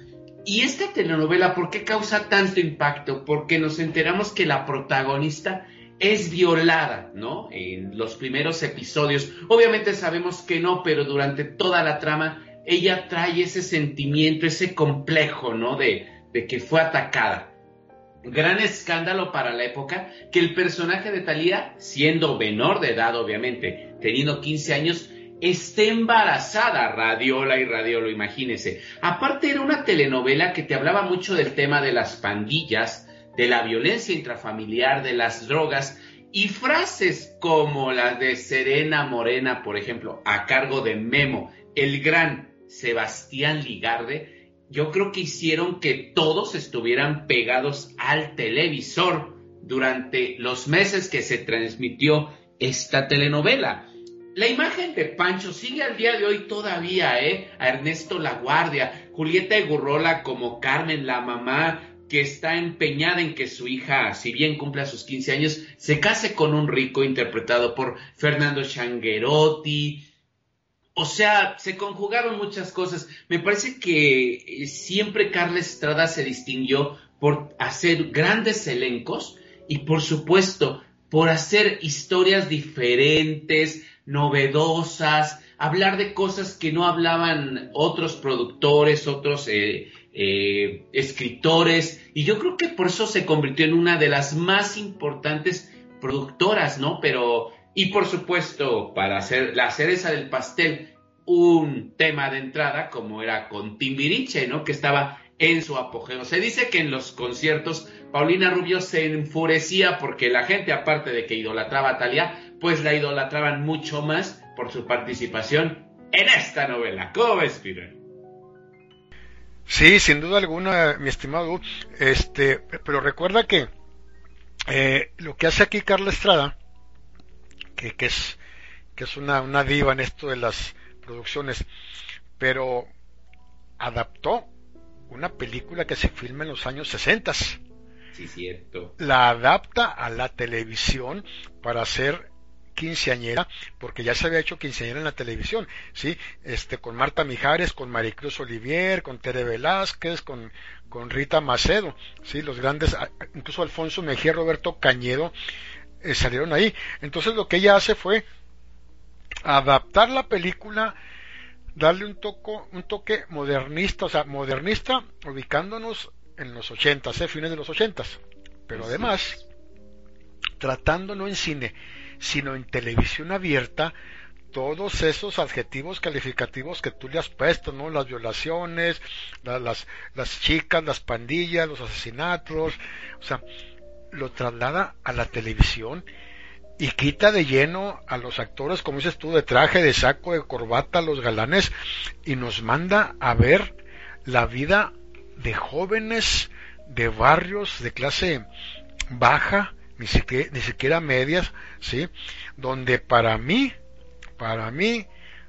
Y esta telenovela, ¿por qué causa tanto impacto? Porque nos enteramos que la protagonista es violada, ¿no? En los primeros episodios. Obviamente sabemos que no, pero durante toda la trama ella trae ese sentimiento, ese complejo, ¿no? De que fue atacada gran escándalo para la época que el personaje de Thalía, siendo menor de edad obviamente, teniendo 15 años, esté embarazada, Radiola y Radiolo, imagínese. Aparte era una telenovela que te hablaba mucho del tema de las pandillas, de la violencia intrafamiliar, de las drogas, y frases como las de Serena Morena, por ejemplo, a cargo de Memo, el gran Sebastián Ligarde, yo creo que hicieron que todos estuvieran pegados al televisor durante los meses que se transmitió esta telenovela. La imagen de Pancho sigue al día de hoy todavía, ¿eh? A Ernesto Laguardia, Julieta Egurrola como Carmen, la mamá, que está empeñada en que su hija, si bien cumpla sus 15 años, se case con un rico interpretado por Fernando Changuerotti, o sea, se conjugaron muchas cosas. Me parece que eh, siempre Carla Estrada se distinguió por hacer grandes elencos y por supuesto por hacer historias diferentes, novedosas, hablar de cosas que no hablaban otros productores, otros eh, eh, escritores, y yo creo que por eso se convirtió en una de las más importantes productoras, ¿no? Pero y por supuesto, para hacer la cereza del pastel, un tema de entrada como era con Timbiriche, ¿no? Que estaba en su apogeo. Se dice que en los conciertos Paulina Rubio se enfurecía porque la gente, aparte de que idolatraba a Talia, pues la idolatraban mucho más por su participación en esta novela. ¿Cómo ves, Peter? Sí, sin duda alguna, mi estimado. Este, pero recuerda que eh, lo que hace aquí Carla Estrada que, es, que es una, una diva en esto de las producciones, pero adaptó una película que se filma en los años 60. Sí, cierto. La adapta a la televisión para hacer quinceañera, porque ya se había hecho quinceañera en la televisión, ¿sí? Este, con Marta Mijares, con Maricruz Olivier, con Tere Velázquez, con, con Rita Macedo, ¿sí? Los grandes, incluso Alfonso Mejía, Roberto Cañedo, eh, salieron ahí. Entonces lo que ella hace fue adaptar la película, darle un, toco, un toque modernista, o sea, modernista ubicándonos en los ochentas, ¿eh? fines de los ochentas, pero además tratando no en cine, sino en televisión abierta, todos esos adjetivos calificativos que tú le has puesto, ¿no? Las violaciones, las, las chicas, las pandillas, los asesinatos, o sea, lo traslada a la televisión y quita de lleno a los actores, como dices tú, de traje, de saco, de corbata, los galanes, y nos manda a ver la vida de jóvenes de barrios de clase baja, ni siquiera, ni siquiera medias, ¿sí? Donde para mí, para mí,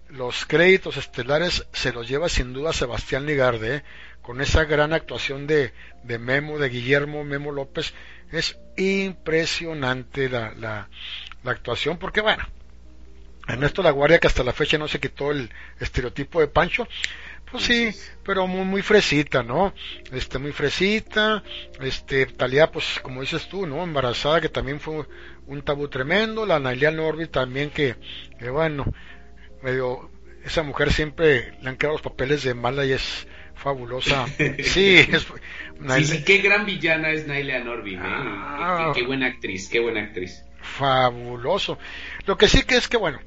los créditos estelares se los lleva sin duda Sebastián Ligarde, ¿eh? con esa gran actuación de, de Memo, de Guillermo Memo López, es impresionante la, la, actuación, porque bueno, Ernesto La Guardia, que hasta la fecha no se quitó el estereotipo de Pancho, pues sí, pero muy, muy fresita, ¿no? Este, muy fresita, este, Talía, pues como dices tú, ¿no? Embarazada, que también fue un tabú tremendo, la Nailia Norby también, que, que bueno, medio, esa mujer siempre le han quedado los papeles de mala y es fabulosa. Sí, es, sí, qué gran villana es Nailea Norby, ¿eh? ah. qué, buena actriz, qué buena actriz. Fabuloso. Lo que sí que es que, bueno,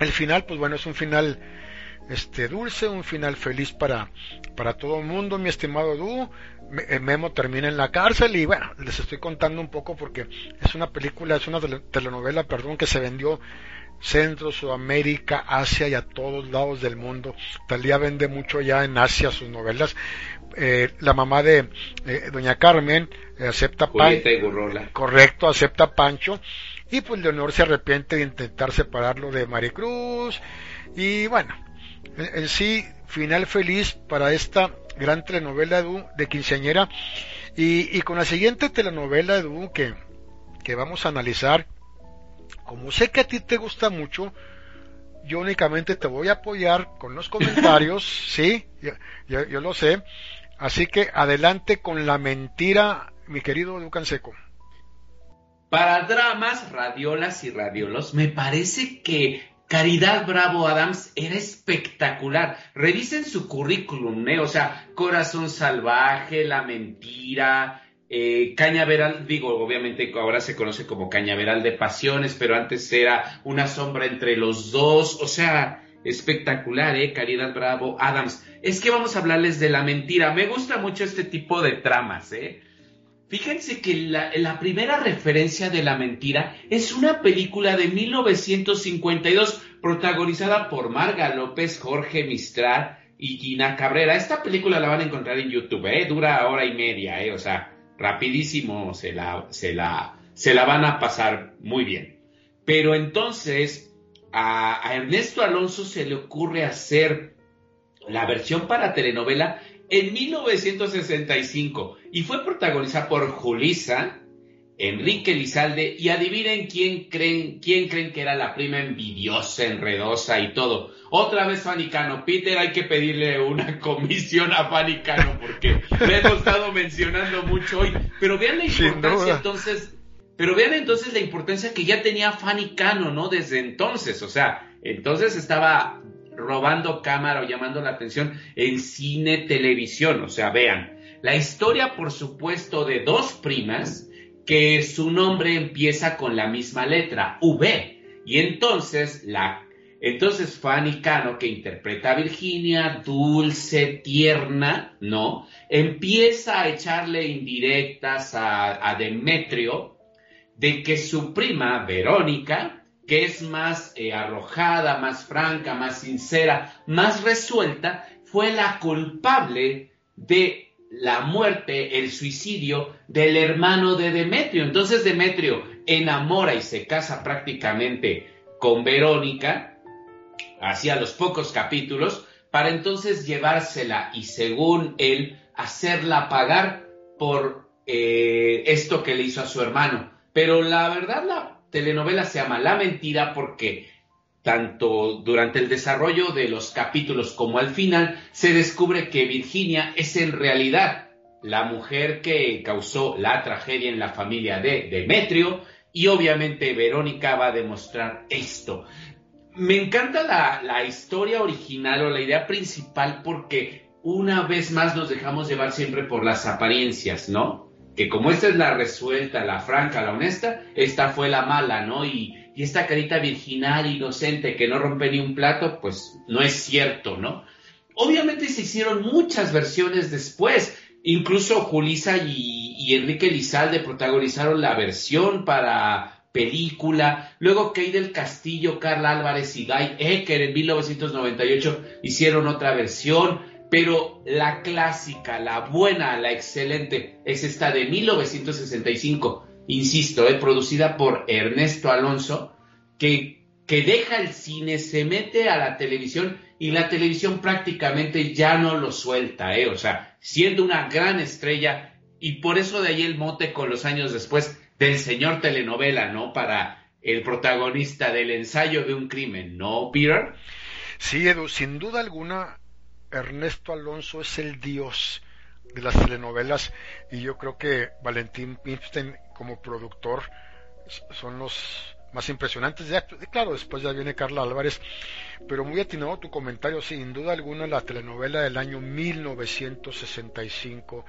el final, pues bueno, es un final este dulce, un final feliz para, para todo el mundo, mi estimado Du. Eh, Memo termina en la cárcel y bueno, les estoy contando un poco porque es una película, es una tele- telenovela, perdón, que se vendió Centro, Sudamérica, Asia y a todos lados del mundo. Talía vende mucho ya en Asia sus novelas. Eh, la mamá de eh, Doña Carmen eh, acepta pan, Julieta y Gurrola. correcto, acepta Pancho y pues Leonor se arrepiente de intentar separarlo de Maricruz y bueno, en, en sí, final feliz para esta gran telenovela de, de quinceañera y, y con la siguiente telenovela de que, que vamos a analizar, como sé que a ti te gusta mucho, yo únicamente te voy a apoyar con los comentarios, sí, yo, yo- yo lo sé, así que adelante con la mentira, mi querido Ducan Seco. Para dramas, radiolas y radiolos, me parece que Caridad Bravo Adams era espectacular. Revisen su currículum, ¿eh? O sea, Corazón Salvaje, La Mentira, eh, Cañaveral, digo, obviamente ahora se conoce como Cañaveral de Pasiones, pero antes era una sombra entre los dos. O sea, espectacular, ¿eh? Caridad Bravo Adams. Es que vamos a hablarles de La Mentira. Me gusta mucho este tipo de tramas, ¿eh? Fíjense que la, la primera referencia de la mentira es una película de 1952 protagonizada por Marga López, Jorge Mistral y Gina Cabrera. Esta película la van a encontrar en YouTube, ¿eh? dura hora y media, ¿eh? o sea, rapidísimo se la, se la, se la van a pasar muy bien. Pero entonces a, a Ernesto Alonso se le ocurre hacer la versión para telenovela en 1965 y fue protagonizada por Julisa, Enrique Lizalde y adivinen quién creen, quién creen que era la prima envidiosa, enredosa y todo. Otra vez Fanny Cano. Peter, hay que pedirle una comisión a Fanny Cano porque le hemos estado mencionando mucho hoy. Pero vean la importancia entonces, pero vean entonces la importancia que ya tenía Fanny Cano, ¿no? Desde entonces, o sea, entonces estaba robando cámara o llamando la atención en cine, televisión, o sea, vean. La historia, por supuesto, de dos primas que su nombre empieza con la misma letra, V. Y entonces la entonces Fanny Cano, que interpreta a Virginia, dulce, tierna, ¿no? Empieza a echarle indirectas a, Demetrio de que su prima, Verónica, que es más eh, arrojada, más franca, más sincera, más resuelta, fue la culpable de la muerte, el suicidio del hermano de Demetrio. Entonces Demetrio enamora y se casa prácticamente con Verónica, hacia los pocos capítulos, para entonces llevársela y según él, hacerla pagar por eh, esto que le hizo a su hermano. Pero la verdad la telenovela se llama La Mentira porque tanto durante el desarrollo de los capítulos como al final se descubre que Virginia es en realidad la mujer que causó la tragedia en la familia de Demetrio y obviamente Verónica va a demostrar esto. Me encanta la, la historia original o la idea principal porque una vez más nos dejamos llevar siempre por las apariencias, ¿no? Que como esta es la resuelta, la franca, la honesta, esta fue la mala, ¿no? Y, y esta carita virginal, inocente, que no rompe ni un plato, pues no es cierto, ¿no? Obviamente se hicieron muchas versiones después. Incluso Julisa y, Enrique Lizalde protagonizaron la versión para película. Luego Kay del Castillo, Carla Álvarez y Guy Ecker en 1998 hicieron otra versión. Pero la clásica, la buena, la excelente, es esta de 1965. Insisto, es producida por Ernesto Alonso, que, que deja el cine, se mete a la televisión y la televisión prácticamente ya no lo suelta, ¿eh? O sea, siendo una gran estrella y por eso de ahí el mote con los años después del señor telenovela, ¿no? Para el protagonista del ensayo de un crimen, ¿no, Peter? Sí, Edu, sin duda alguna, Ernesto Alonso es el dios de las telenovelas y yo creo que Valentín Pimstein como productor son los más impresionantes. Ya, claro, después ya viene Carla Álvarez, pero muy atinado tu comentario, sin duda alguna la telenovela del año 1965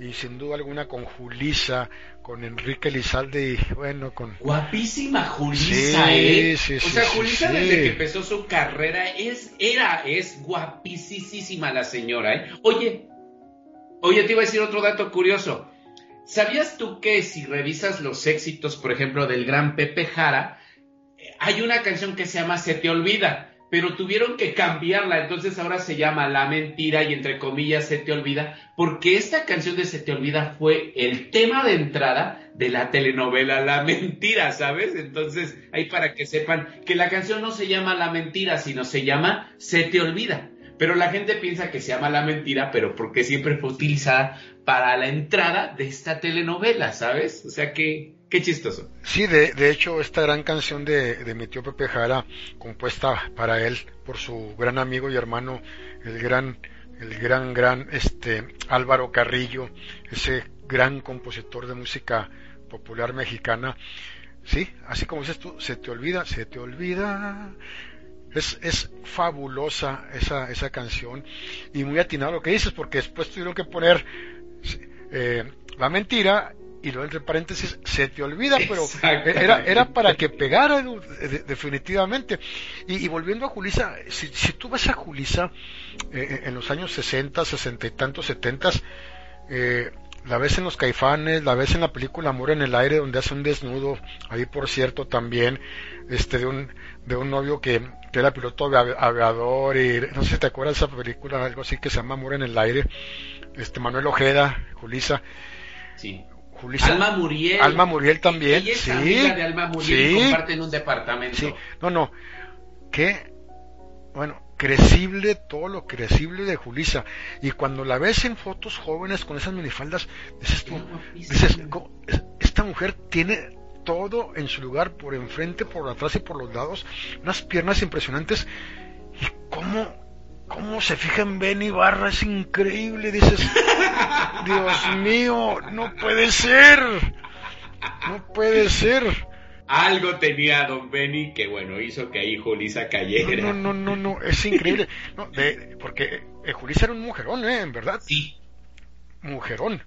y sin duda alguna con Julisa, con Enrique Lizalde y bueno, con... Guapísima Julisa, Sí, ¿eh? sí, o sí, sea, sí, Julisa desde que empezó su carrera es, era, es guapísima la señora, ¿eh? Oye, oye, te iba a decir otro dato curioso. ¿Sabías tú que si revisas los éxitos, por ejemplo, del gran Pepe Jara, hay una canción que se llama Se te olvida, pero tuvieron que cambiarla, entonces ahora se llama La mentira y entre comillas Se te olvida, porque esta canción de Se te olvida fue el tema de entrada de la telenovela La mentira, ¿sabes? Entonces, ahí para que sepan que la canción no se llama La mentira, sino se llama Se te olvida. Pero la gente piensa que se llama La mentira, pero porque siempre fue utilizada para la entrada de esta telenovela, ¿sabes? O sea que, qué chistoso. Sí, de, de hecho, esta gran canción de, de mi tío Pepe Jara, compuesta para él por su gran amigo y hermano, el gran, el gran, gran, este, Álvaro Carrillo, ese gran compositor de música popular mexicana. Sí, así como dices tú, se te olvida, se te olvida. Es, es fabulosa esa, esa canción y muy atinado lo que dices, porque después tuvieron que poner eh, la mentira y luego entre paréntesis se te olvida, pero era, era para que pegara definitivamente. Y, y volviendo a Julisa, si, si tú ves a Julisa eh, en los años 60, 60 y tantos, 70, eh, la ves en los caifanes, la ves en la película Amor en el aire, donde hace un desnudo, ahí por cierto también, este de un, de un novio que, que era piloto avia- aviador y no sé si te acuerdas de esa película, algo así que se llama Amor en el aire, este Manuel Ojeda, Julisa, Sí. Julisa. Alma Muriel. Alma Muriel también, Ella es sí, amiga de Alma Muriel y sí. comparten un departamento. Sí, no, no. Que, bueno, crecible, todo lo crecible de Julisa. Y cuando la ves en fotos jóvenes con esas minifaldas, dices tú, dices, "Co- es- esta mujer tiene todo en su lugar, por enfrente, por atrás y por los lados, unas piernas impresionantes. Y cómo, cómo se fija en Ben Ibarra, es increíble, dices, Dios mío, no puede ser, no puede ser. Algo tenía Don Benny que, bueno, hizo que ahí Julisa cayera. No, no, no, no, es increíble. No, de, porque eh, Julissa era un mujerón, ¿eh? En verdad, Sí. mujerón.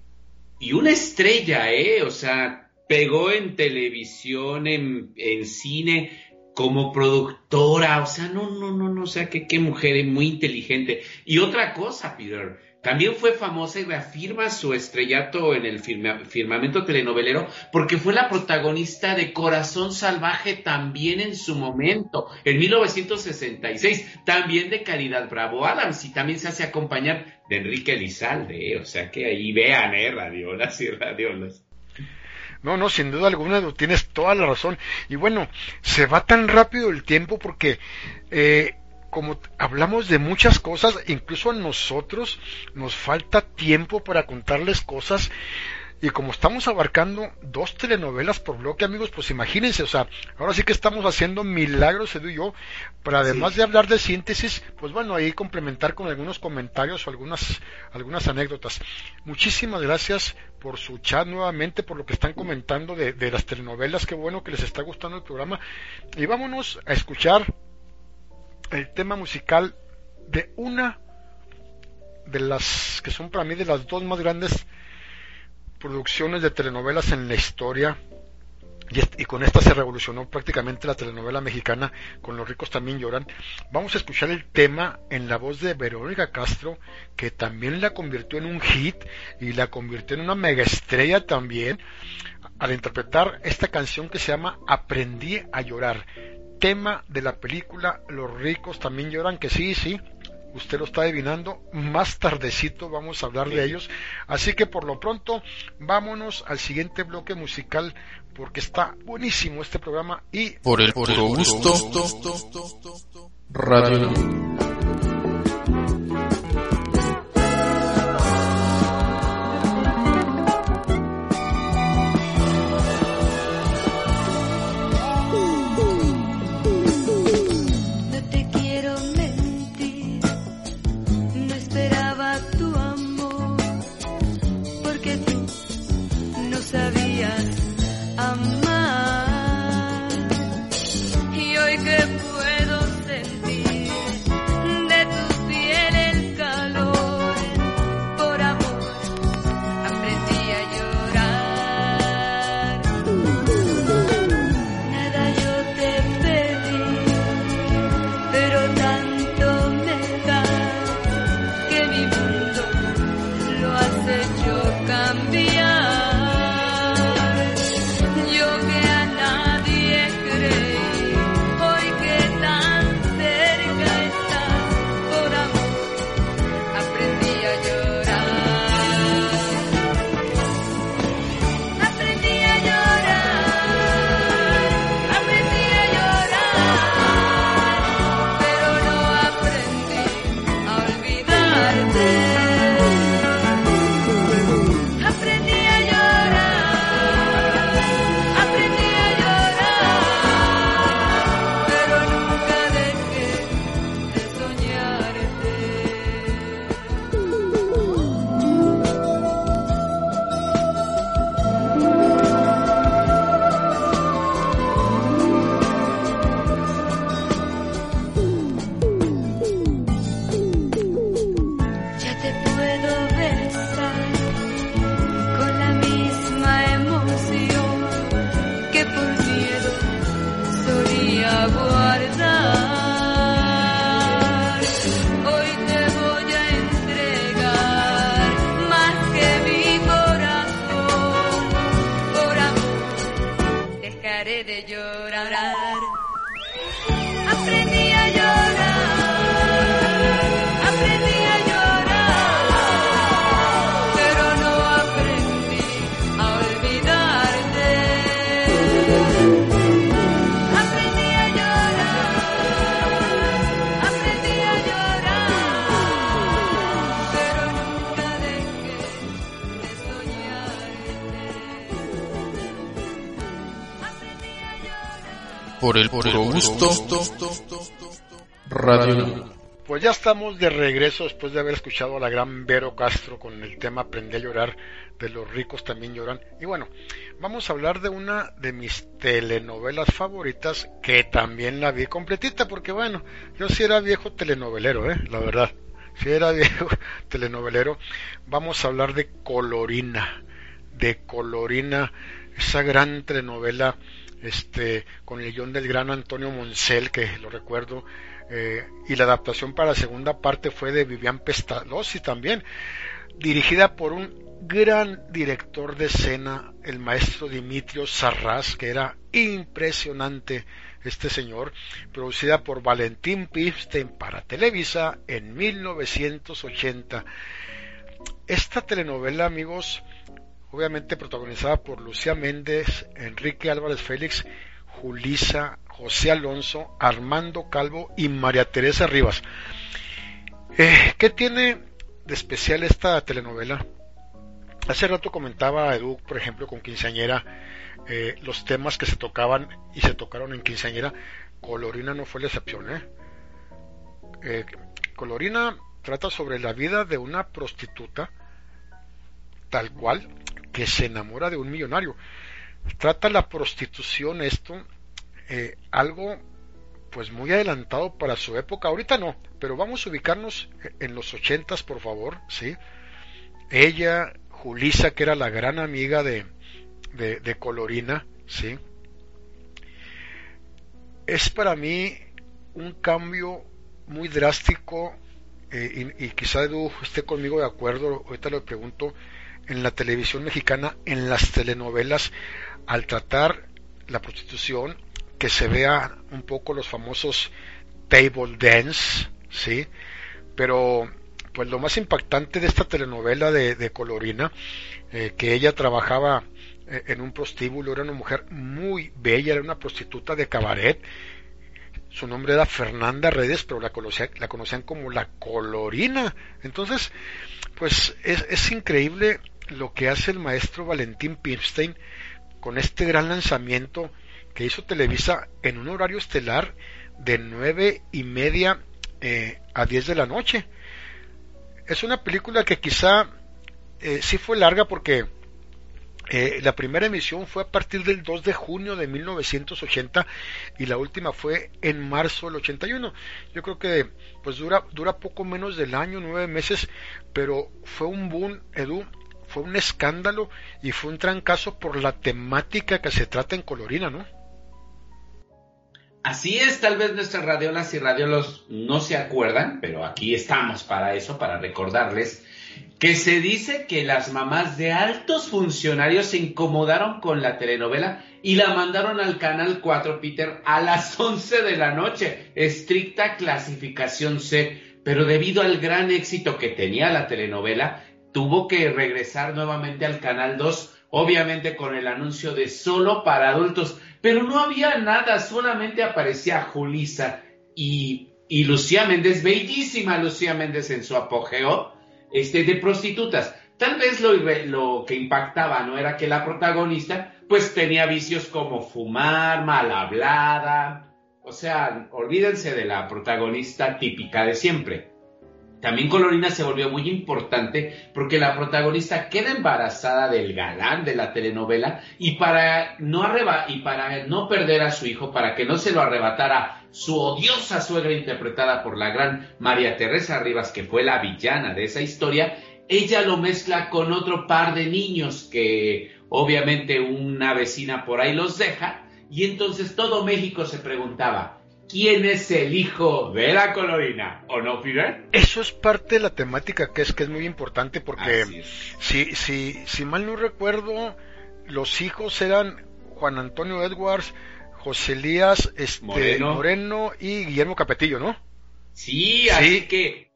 Y una estrella, ¿eh? O sea, pegó en televisión, en, cine, como productora. O sea, no, no, no, no. O sea, que qué mujer muy inteligente. Y otra cosa, Peter. También fue famosa y reafirma su estrellato en el firma- firmamento telenovelero porque fue la protagonista de Corazón Salvaje también en su momento, en 1966, también de Caridad Bravo Adams y también se hace acompañar de Enrique Elizalde, o sea que ahí vean, ¿eh? Radiolas y radiolas. No, no, sin duda alguna, tienes toda la razón. Y bueno, se va tan rápido el tiempo porque, eh, como hablamos de muchas cosas, incluso a nosotros nos falta tiempo para contarles cosas. Y como estamos abarcando dos telenovelas por bloque, amigos, pues imagínense, o sea, ahora sí que estamos haciendo milagros, Edu y yo, para además Sí. de hablar de síntesis, pues bueno, ahí complementar con algunos comentarios o algunas, algunas anécdotas. Muchísimas gracias por su chat nuevamente, por lo que están comentando de, de las telenovelas, qué bueno que les está gustando el programa. Y vámonos a escuchar el tema musical de una de las que son para mí de las dos más grandes producciones de telenovelas en la historia y, con esta se revolucionó prácticamente la telenovela mexicana con los ricos también lloran vamos a escuchar el tema en la voz de Verónica Castro que también la convirtió en un hit y la convirtió en una mega estrella también al interpretar esta canción que se llama Aprendí a llorar tema de la película Los ricos también lloran que sí, sí usted lo está adivinando, más tardecito vamos a hablar de ellos, así que por lo pronto vámonos al siguiente bloque musical porque está buenísimo este programa y Por el puro gusto. Radio. Por el puro gusto. Radio. Pues ya estamos de regreso después de haber escuchado a la gran Vero Castro con el tema Aprendí a llorar, de los ricos también lloran. Y bueno, vamos a hablar de una de mis telenovelas favoritas que también la vi completita porque bueno, yo sí era viejo telenovelero, eh, la verdad. Si era viejo telenovelero, vamos a hablar de Colorina, de Colorina, esa gran telenovela este con el guion del gran Antonio Moncel, que lo recuerdo, eh, y la adaptación para la segunda parte fue de Vivian Pestalozzi también, dirigida por un gran director de escena, el maestro Dimitrios Sarraz, que era impresionante este señor, producida por Valentín Pipstein para Televisa en 1980. Esta telenovela, amigos, obviamente protagonizada por Lucía Méndez, Enrique Álvarez Félix, Julisa, José Alonso, Armando Calvo y María Teresa Rivas. Eh, ¿Qué tiene de especial esta telenovela? Hace rato comentaba Edu, por ejemplo, con Quinceañera, eh, los temas que se tocaban y se tocaron en Quinceañera. Colorina no fue la excepción, ¿eh? ¿eh? Colorina trata sobre la vida de una prostituta, tal cual, que se enamora de un millonario. Trata la prostitución esto eh, algo pues muy adelantado para su época. Ahorita no, pero vamos a ubicarnos en los ochentas, por favor, ¿sí? Ella, Julisa, que era la gran amiga de, de, Colorina, ¿sí? Es para mí un cambio muy drástico eh, y, y, quizá Edu esté conmigo de acuerdo, ahorita le pregunto, en la televisión mexicana, en las telenovelas, al tratar la prostitución, que se vea un poco los famosos table dance, ¿sí? Pero pues lo más impactante de esta telenovela de, Colorina, eh, que ella trabajaba eh, en un prostíbulo, era una mujer muy bella, era una prostituta de cabaret, su nombre era Fernanda Redes, pero la, la conocían como la Colorina. Entonces, pues es, es increíble lo que hace el maestro Valentín Pipstein con este gran lanzamiento que hizo Televisa en un horario estelar de nueve y media eh, a 10 de la noche. Es una película que quizá eh, sí fue larga porque eh, la primera emisión fue a partir del 2 de junio de 1980 y la última fue en marzo del 81. Yo creo que pues dura, dura poco menos del año, nueve meses, pero fue un boom, Edu, fue un escándalo y fue un trancazo por la temática que se trata en Colorina, ¿no? Así es, tal vez nuestras radiolas y radiolos no se acuerdan, pero aquí estamos para eso, para recordarles que se dice que las mamás de altos funcionarios se incomodaron con la telenovela y la mandaron al canal 4 Peter a las 11 de la noche, estricta clasificación C, pero debido al gran éxito que tenía la telenovela, tuvo que regresar nuevamente al canal 2 obviamente con el anuncio de solo para adultos, pero no había nada, solamente aparecía Julisa y, Lucía Méndez, bellísima Lucía Méndez en su apogeo, este, de prostitutas. Tal vez lo, lo que impactaba no era que la protagonista pues tenía vicios como fumar, mal hablada, o sea, olvídense de la protagonista típica de siempre. También Colorina se volvió muy importante porque la protagonista queda embarazada del galán de la telenovela y para no arreba y para no perder a su hijo, para que no se lo arrebatara su odiosa suegra interpretada por la gran María Teresa Rivas, que fue la villana de esa historia, ella lo mezcla con otro par de niños que obviamente una vecina por ahí los deja y entonces todo México se preguntaba, quién es el hijo de la colorina, ¿o no, Fidel? Eso es parte de la temática que es que es muy importante porque si, si, si mal no recuerdo, los hijos eran Juan Antonio Edwards, José Elías este, Moreno. y Guillermo Capetillo, ¿no? Sí, así que...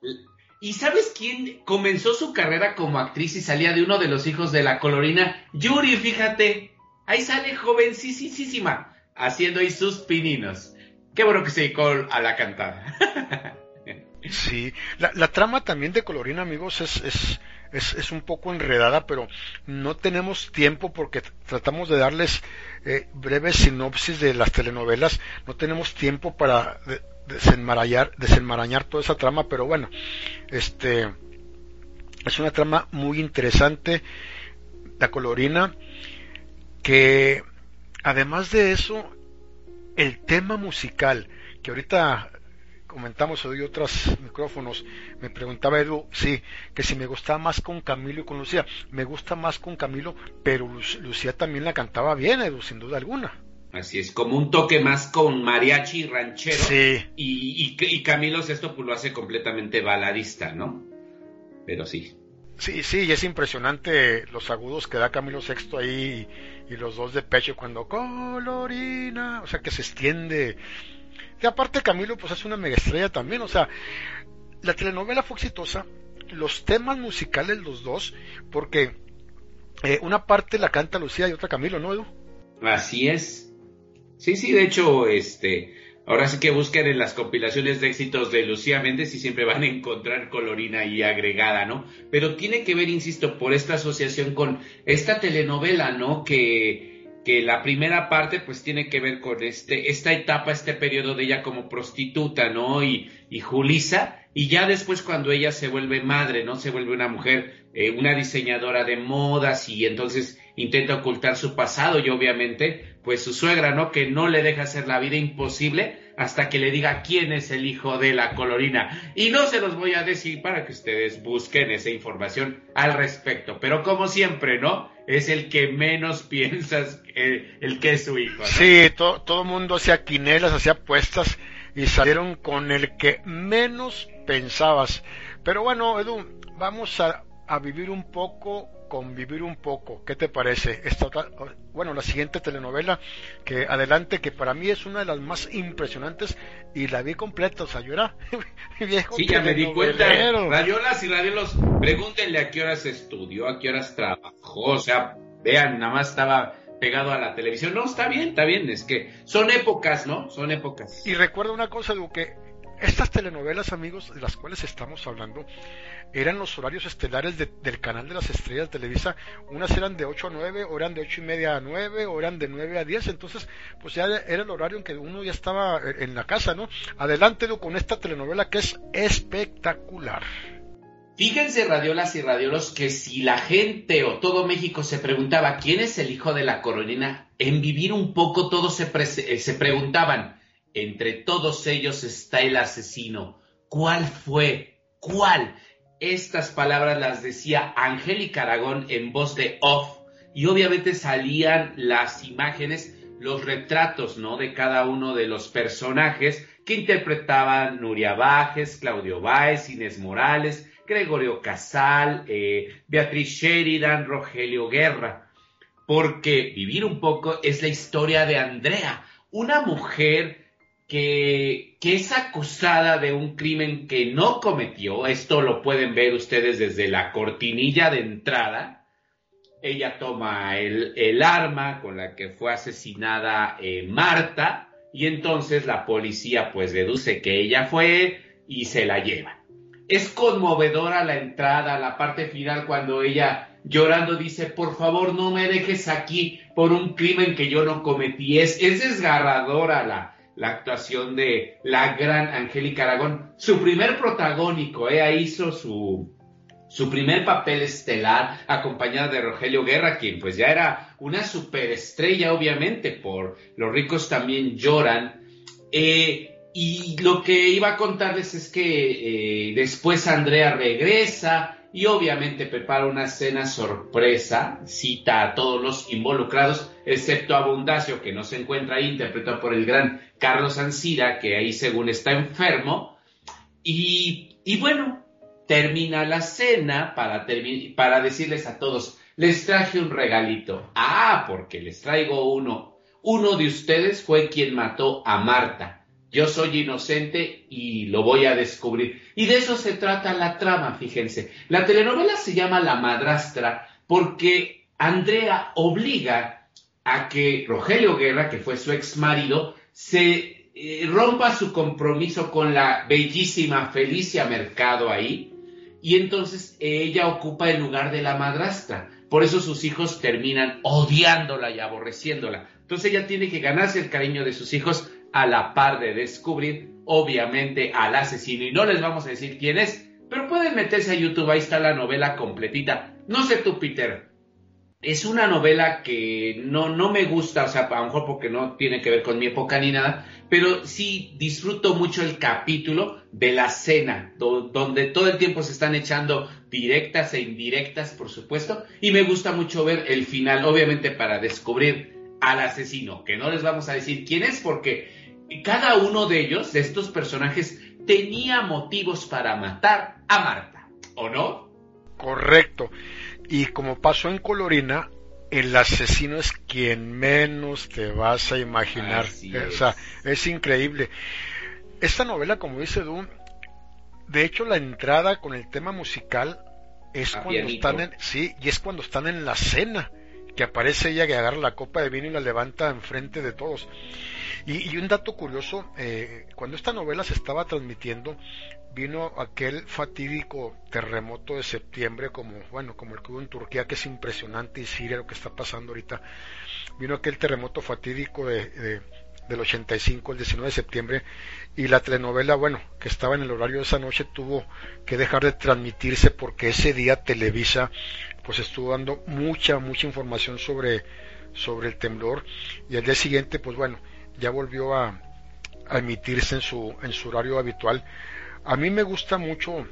¿Y sabes quién comenzó su carrera como actriz y salía de uno de los hijos de la colorina? Yuri, fíjate. Ahí sale jovencísima, haciendo ahí sus pininos. Qué bueno que se dedicó a la cantada. sí, la, trama también de Colorina, amigos, es, es, es, un poco enredada, pero no tenemos tiempo porque tratamos de darles eh, breves sinopsis de las telenovelas, no tenemos tiempo para de- desenmarañar, desenmarañar toda esa trama, pero bueno, este es una trama muy interesante, la colorina, que además de eso, el tema musical, que ahorita comentamos hoy otros micrófonos, me preguntaba Edu, sí, que si me gustaba más con Camilo y con Lucía, me gusta más con Camilo, pero Lu- Lucía también la cantaba bien, Edu, sin duda alguna. Así es, como un toque más con mariachi ranchero. Sí. Y, y, y Camilo Sesto pues lo hace completamente baladista, ¿no? Pero sí. Sí, sí, y es impresionante los agudos que da Camilo Sexto ahí y, los dos de pecho cuando colorina, o sea que se extiende. Y aparte Camilo pues es una mega estrella también, o sea, la telenovela fue exitosa, los temas musicales los dos, porque eh, una parte la canta Lucía y otra Camilo, ¿no, Edu? Así es. Sí, sí, de hecho, este, ahora sí que busquen en las compilaciones de éxitos de Lucía Méndez y siempre van a encontrar colorina y agregada, ¿no? Pero tiene que ver, insisto, por esta asociación con esta telenovela, ¿no? Que, que la primera parte pues tiene que ver con este, esta etapa, este periodo de ella como prostituta, ¿no? Y, y Julisa, y ya después cuando ella se vuelve madre, ¿no? Se vuelve una mujer, eh, una diseñadora de modas y entonces intenta ocultar su pasado y obviamente pues su suegra, ¿no? Que no le deja hacer la vida imposible hasta que le diga quién es el hijo de la colorina. Y no se los voy a decir para que ustedes busquen esa información al respecto. Pero como siempre, ¿no? Es el que menos piensas el que es su hijo. Sí, to- todo el mundo hacía quinelas, hacía apuestas y salieron con el que menos pensabas. Pero bueno, Edu, vamos a, a vivir un poco, convivir un poco. ¿Qué te parece? Esta bueno, la siguiente telenovela que adelante, que para mí es una de las más impresionantes y la vi completa, o sea, yo era viejo Sí, ya me di cuenta. Radiolas y radiolos, pregúntenle a qué horas estudió, a qué horas trabajó, o sea, vean, nada más estaba pegado a la televisión. No, está bien, está bien, es que son épocas, ¿no? Son épocas. Y recuerda una cosa, Edu, que estas telenovelas, amigos, de las cuales estamos hablando, eran los horarios estelares de- del canal de las estrellas de Televisa. Unas eran de 8 a 9, o eran de 8 y media a 9, o eran de 9 a 10. Entonces, pues ya era el horario en que uno ya estaba eh, en la casa, ¿no? Adelante, Edu, con esta telenovela que es espectacular. Fíjense, radiolas y radiolos, que si la gente o todo México se preguntaba quién es el hijo de la coronina, en vivir un poco todos se, eh, se preguntaban, entre todos ellos está el asesino. ¿Cuál fue? ¿Cuál? Estas palabras las decía Angélica Aragón en voz de off y obviamente salían las imágenes, los retratos, ¿no? De cada uno de los personajes que interpretaban Nuria Bajes, Claudio Báez, Inés Morales, Gregorio Casal, eh, Beatriz Sheridan, Rogelio Guerra. Porque vivir un poco es la historia de Andrea, una mujer que, es acusada de un crimen que no cometió. Esto lo pueden ver ustedes desde la cortinilla de entrada. Ella toma el, arma con la que fue asesinada eh, Marta y entonces la policía pues deduce que ella fue y se la lleva. Es conmovedora la entrada, la parte final cuando ella llorando dice, por favor no me dejes aquí por un crimen que yo no cometí. Es desgarradora la, la actuación de la gran Angélica Aragón. Su primer protagónico, ella hizo su, su primer papel estelar acompañada de Rogelio Guerra, quien pues ya era una superestrella obviamente por Los ricos también lloran. Eh, y lo que iba a contarles es que eh, después Andrea regresa y obviamente prepara una cena sorpresa, cita a todos los involucrados, excepto a Bundacio, que no se encuentra ahí, interpretado por el gran Carlos Ancira, que ahí según está enfermo. Y, bueno, termina la cena para, para decirles a todos, les traje un regalito. Ah, porque les traigo uno. Uno de ustedes fue quien mató a Marta. Yo soy inocente y lo voy a descubrir. Y de eso se trata la trama, fíjense. La telenovela se llama La madrastra porque Andrea obliga a que Rogelio Guerra, que fue su ex marido, se eh, rompa su compromiso con la bellísima Felicia Mercado ahí y entonces ella ocupa el lugar de la madrastra. Por eso sus hijos terminan odiándola y aborreciéndola. Entonces ella tiene que ganarse el cariño de sus hijos a la par de descubrir, obviamente, al asesino. Y no les vamos a decir quién es, pero pueden meterse a YouTube, ahí está la novela completita. No sé tú, Peter, es una novela que no, no me gusta, o sea, a lo mejor porque no tiene que ver con mi época ni nada, pero sí disfruto mucho el capítulo de la cena, donde todo el tiempo se están echando directas e indirectas, por supuesto, y me gusta mucho ver el final, obviamente para descubrir al asesino, que no les vamos a decir quién es, porque cada uno de ellos, de estos personajes, tenía motivos para matar a Marta, ¿o no? Correcto. Y como pasó en Colorina, el asesino es quien menos te vas a imaginar. O sea, es increíble. Esta novela, como dice Doom, de hecho la entrada con el tema musical es cuando están en, sí, y es cuando están en la cena que aparece ella que agarra la copa de vino y la levanta enfrente de todos. Y, un dato curioso, eh, cuando esta novela se estaba transmitiendo, vino aquel fatídico terremoto de septiembre, como bueno, como el que hubo en Turquía, que es impresionante, y Siria, lo que está pasando ahorita. Vino aquel terremoto fatídico de, del 85, el 19 de septiembre, y la telenovela, bueno, que estaba en el horario de esa noche, tuvo que dejar de transmitirse porque ese día Televisa pues estuvo dando mucha, mucha información sobre, sobre el temblor, y al día siguiente, pues bueno, ya volvió a, emitirse en su, en su horario habitual a mí me gusta mucho,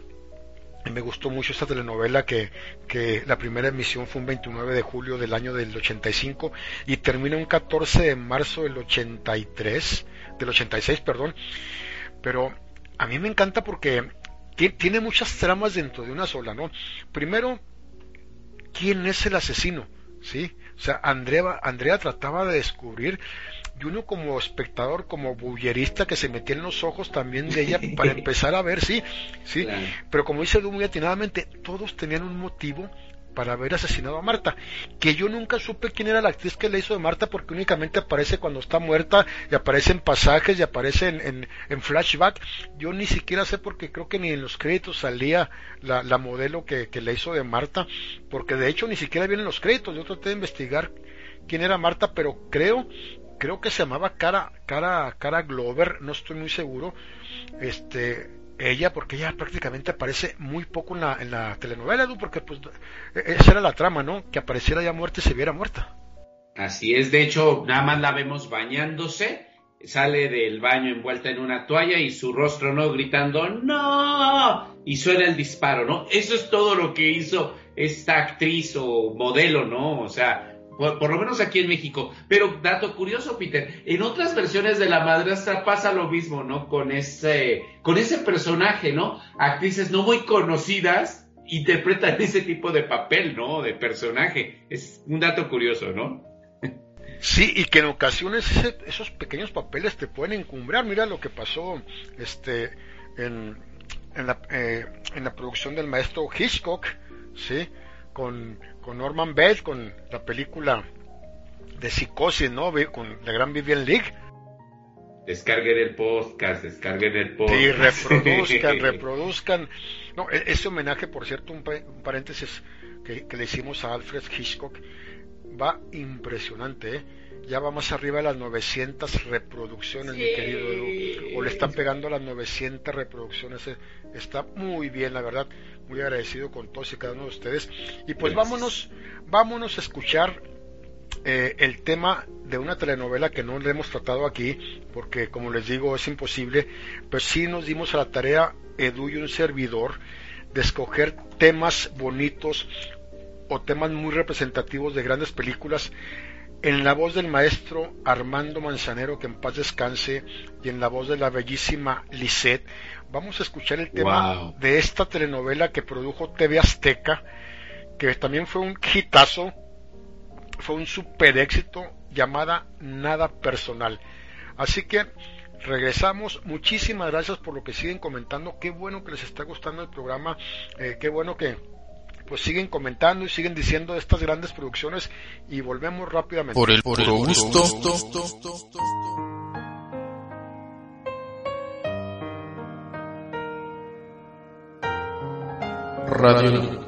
me gustó mucho esta telenovela que, que la primera emisión fue un 29 de julio del año del 85 y termina un 14 de marzo del 83, del 86, perdón. Pero a mí me encanta porque tiene muchas tramas dentro de una sola, ¿no? Primero, ¿quién es el asesino? ¿Sí? O sea, Andrea, Andrea trataba de descubrir y uno como espectador, como bullerista que se metía en los ojos también de ella para empezar a ver, sí, sí, pero como dice muy atinadamente, todos tenían un motivo para haber asesinado a Marta, que yo nunca supe quién era la actriz que le hizo de Marta porque únicamente aparece cuando está muerta y aparece en pasajes y aparece en, en, flashback, yo ni siquiera sé porque creo que ni en los créditos salía la, la modelo que, que le hizo de Marta, porque de hecho ni siquiera vienen los créditos, yo traté de investigar quién era Marta, pero creo creo que se llamaba Cara, Cara, Cara Glover, no estoy muy seguro, este, ella, porque ella prácticamente aparece muy poco en la, en la telenovela, porque pues e, esa era la trama, ¿no? Que apareciera ya muerta y se viera muerta. Así es, de hecho, nada más la vemos bañándose, sale del baño envuelta en una toalla y su rostro, ¿no? Gritando, ¡No! Y suena el disparo, ¿no? Eso es todo lo que hizo esta actriz o modelo, ¿no? O sea, por, lo menos aquí en México. Pero dato curioso, Peter, en otras versiones de La Madrastra pasa lo mismo, ¿no? Con ese, con ese personaje, ¿no? Actrices no muy conocidas interpretan ese tipo de papel, ¿no? De personaje. Es un dato curioso, ¿no? Sí, y que en ocasiones esos pequeños papeles te pueden encumbrar. Mira lo que pasó este, en, en, la, eh, en la producción del maestro Hitchcock, ¿sí? Con con Norman Bates, con la película de Psicosis, ¿no? Con la gran Vivian League. Descarguen el podcast, descarguen el podcast. Y reproduzcan, reproduzcan. No, e-, ese homenaje, por cierto, un, paréntesis que, le hicimos a Alfred Hitchcock, va impresionante, ¿eh? Ya va más arriba de las 900 reproducciones, mi querido Edu. O le están pegando las 900 reproducciones. Eh. Está muy bien, la verdad muy agradecido con todos y cada uno de ustedes. Y pues vámonos, vámonos a escuchar eh, el tema de una telenovela que no le hemos tratado aquí, porque como les digo es imposible, pues sí nos dimos a la tarea, Edu y un servidor, de escoger temas bonitos o temas muy representativos de grandes películas en la voz del maestro Armando Manzanero, que en paz descanse, y en la voz de la bellísima Lisette, vamos a escuchar el tema de esta telenovela que produjo TV Azteca, que también fue un hitazo, fue un super éxito, llamada Nada Personal. Así que regresamos. Muchísimas gracias por lo que siguen comentando. Qué bueno que les está gustando el programa. Eh, qué bueno que pues siguen comentando y siguen diciendo estas grandes producciones y volvemos rápidamente. Por el puro gusto. Radio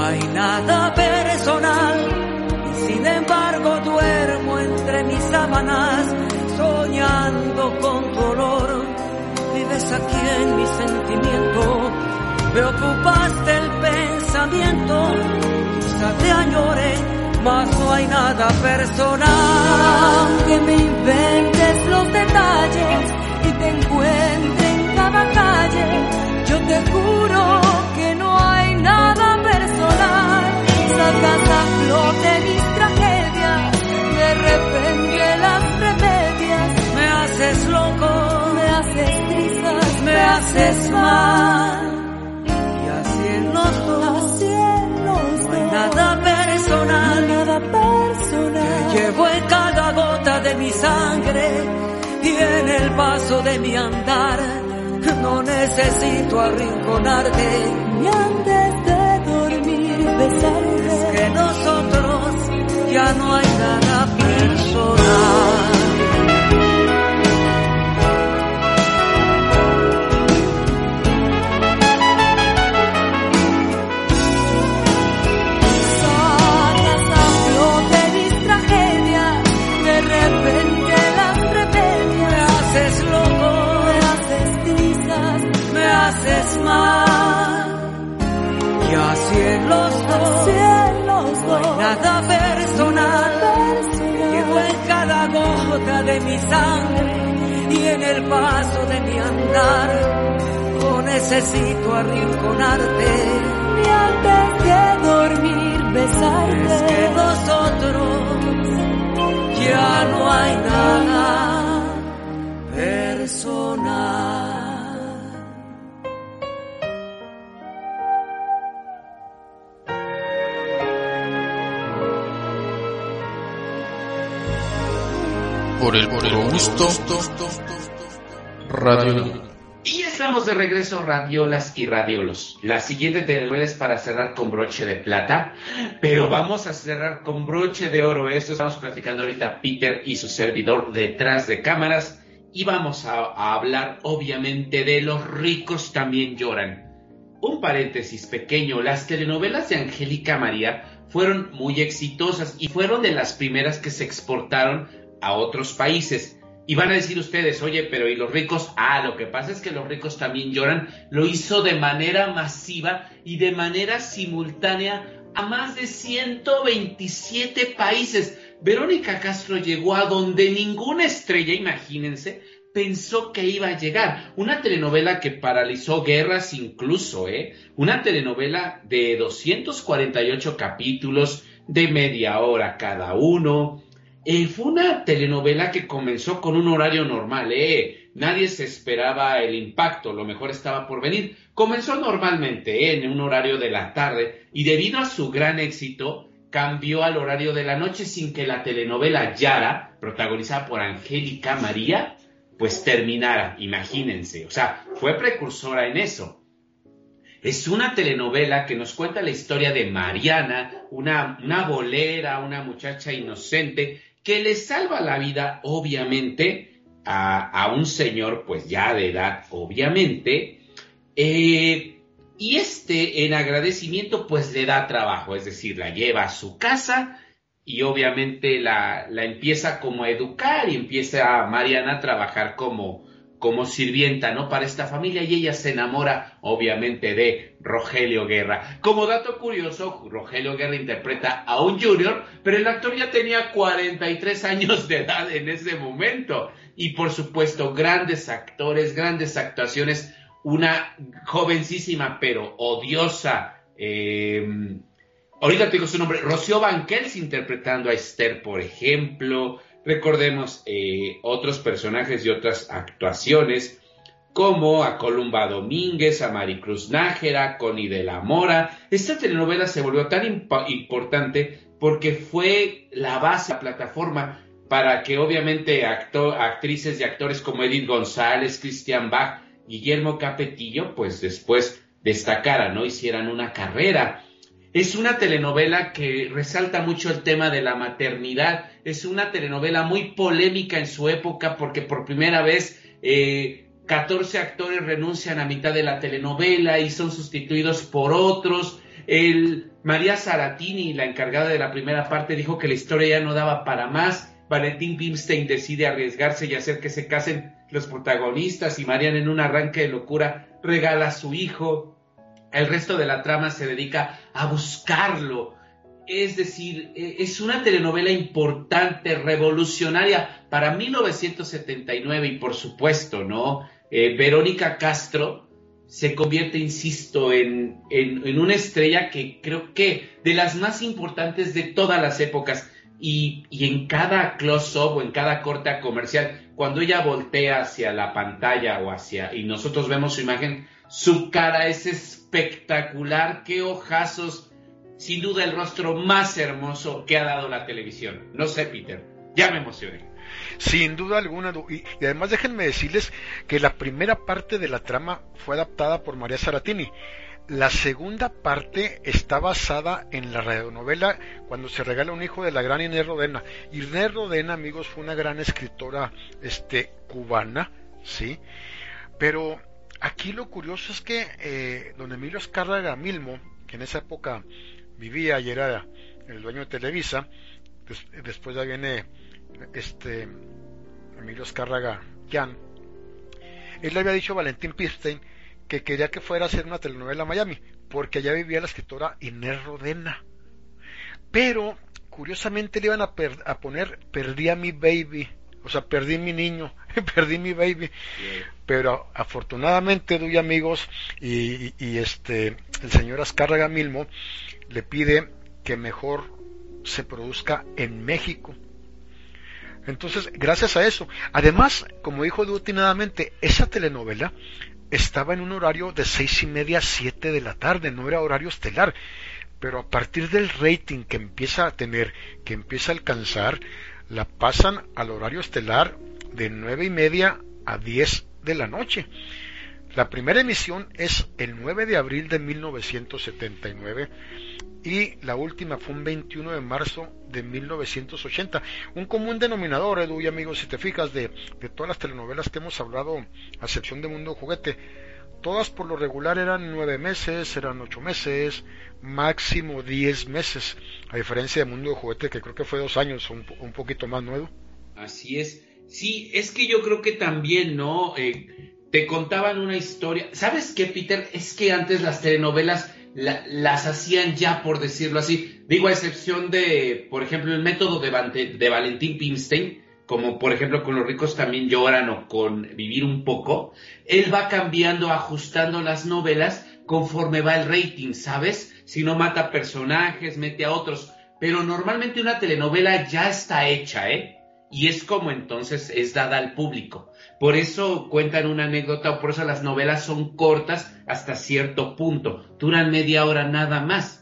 no hay nada personal sin embargo duermo entre mis sábanas soñando con tu olor. Vives aquí en mi sentimiento, me ocupaste el pensamiento, quizá te añore, mas no hay nada personal. Aunque me inventes los detalles y te encuentre en cada calle, yo te juro que no hay nada. Sacas a flote mis tragedias, de repente las remedias, Me haces loco, me haces trizas, me haces mal. Y así en los dos, en los no hay nada personal. nada personal. Llevo en cada gota de mi sangre y en el paso de mi andar. No necesito arrinconarte. Y antes ya no hay nada personal. Sacas a flote mis tragedias, de repente las Me remedias. haces loco, Me haces trizas, me haces mal. Y así en los así dos, en los no hay dos. nada gota de mi sangre y en el paso de mi andar. No necesito arrinconarte. Y antes de dormir, Es besarte. que nosotros ya no hay nada personal. Por el puro gusto. Radio Y estamos de regreso, radiolas y radiolos. La siguiente telenovela es para cerrar con broche de plata, pero vamos a cerrar con broche de oro. Esto estamos platicando ahorita Peter y su servidor detrás de cámaras y vamos a, a hablar obviamente de los ricos también lloran. Un paréntesis pequeño, las telenovelas de Angélica María fueron muy exitosas y fueron de las primeras que se exportaron a otros países. Y van a decir ustedes, oye, pero ¿y los ricos? Ah, lo que pasa es que los ricos también lloran. Lo hizo de manera masiva y de manera simultánea a más de 127 países. Verónica Castro llegó a donde ninguna estrella, imagínense, pensó que iba a llegar. Una telenovela que paralizó guerras incluso, ¿eh? Una telenovela de 248 capítulos, de media hora cada uno. Eh, fue una telenovela que comenzó con un horario normal, ¿eh? Nadie se esperaba el impacto, lo mejor estaba por venir. Comenzó normalmente, ¿eh? en un horario de la tarde, y debido a su gran éxito, cambió al horario de la noche sin que la telenovela Yara, protagonizada por Angélica María, pues terminara, imagínense. O sea, fue precursora en eso. Es una telenovela que nos cuenta la historia de Mariana, una, una bolera, una muchacha inocente, que le salva la vida, obviamente, a, a un señor, pues ya de edad, obviamente, eh, y este, en agradecimiento, pues le da trabajo, es decir, la lleva a su casa y obviamente la, la empieza como a educar y empieza a Mariana a trabajar como, como sirvienta, ¿no? Para esta familia y ella se enamora, obviamente, de Rogelio Guerra. Como dato curioso, Rogelio Guerra interpreta a un junior, pero el actor ya tenía 43 años de edad en ese momento. Y por supuesto, grandes actores, grandes actuaciones. una jovencísima pero odiosa, eh, ahorita te digo su nombre, Rocío Banquels interpretando a Esther, por ejemplo. Recordemos eh, otros personajes y otras actuaciones, como a Columba Domínguez, a Maricruz Nájera, Connie de la Mora. Esta telenovela se volvió tan importante porque fue la base, la plataforma para que obviamente actrices y actores como Edith González, Christian Bach, Guillermo Capetillo, pues después destacaran, ¿no? Hicieran una carrera. Es una telenovela que resalta mucho el tema de la maternidad. Es una telenovela muy polémica en su época porque por primera vez eh, 14 actores renuncian a mitad de la telenovela y son sustituidos por otros. El, María Saratini, la encargada de la primera parte, dijo que la historia ya no daba para más. Valentín Pimstein decide arriesgarse y hacer que se casen los protagonistas y Marian en un arranque de locura regala a su hijo. El resto de la trama se dedica a buscarlo. Es decir, e, es una telenovela importante, revolucionaria para 1979 y por supuesto, ¿no? Eh, Verónica Castro se convierte, insisto, en, en, una estrella que creo que de las más importantes de todas las épocas. Y, y en cada close-up o en cada corta comercial, cuando ella voltea hacia la pantalla o hacia, y nosotros vemos su imagen, su cara es espectacular, qué ojazos, sin duda el rostro más hermoso que ha dado la televisión. No sé, Peter, ya me emocioné. Sin duda alguna, y, además déjenme decirles que la primera parte de la trama fue adaptada por María Saratini. La segunda parte está basada en la radionovela Cuando se regala un hijo de la gran Inés Rodena. Inés Rodena, amigos, fue una gran escritora este, cubana, ¿sí? Pero aquí lo curioso es que eh, don Emilio Escárraga Milmo, que en esa época vivía y era el dueño de Televisa, después ya viene este Emilio Escárraga Jan, él le había dicho a Valentín Pirstein que quería que fuera a hacer una telenovela a Miami, porque allá vivía la escritora Inés Rodena. Pero, curiosamente le iban a, poner Perdí a mi baby, o sea, perdí mi niño, perdí mi baby. Pero afortunadamente, doy amigos, y, y, este, el señor Azcárraga Milmo le pide que mejor se produzca en México entonces, gracias a eso. Además, como dijo últimamente, esa telenovela estaba en un horario de seis y media a siete de la tarde, no era horario estelar. Pero a partir del rating que empieza a tener, que empieza a alcanzar, la pasan al horario estelar de nueve y media a diez de la noche. La primera emisión es el 9 de abril de 1979 y la última fue un 21 de marzo de 1980. Un común denominador, Edu y amigos, si te fijas, de, de todas las telenovelas que hemos hablado, a excepción de Mundo Juguete, todas por lo regular eran nueve meses, eran ocho meses, máximo diez meses, a diferencia de Mundo de Juguete, que creo que fue dos años, un, un poquito más nuevo. Así es. Sí, es que yo creo que también, ¿no? Eh, te contaban una historia. ¿Sabes qué, Peter? Es que antes las telenovelas las hacían ya, por decirlo así. Digo, a excepción de, por ejemplo, el método de, de Valentín Pimstein, como por ejemplo con los ricos también lloran o con vivir un poco, él va cambiando, ajustando las novelas conforme va el rating, ¿sabes? Si no mata personajes, mete a otros. Pero normalmente una telenovela ya está hecha, ¿eh? Y es como entonces es dada al público. Por eso cuentan una anécdota o por eso las novelas son cortas hasta cierto punto. Duran media hora nada más.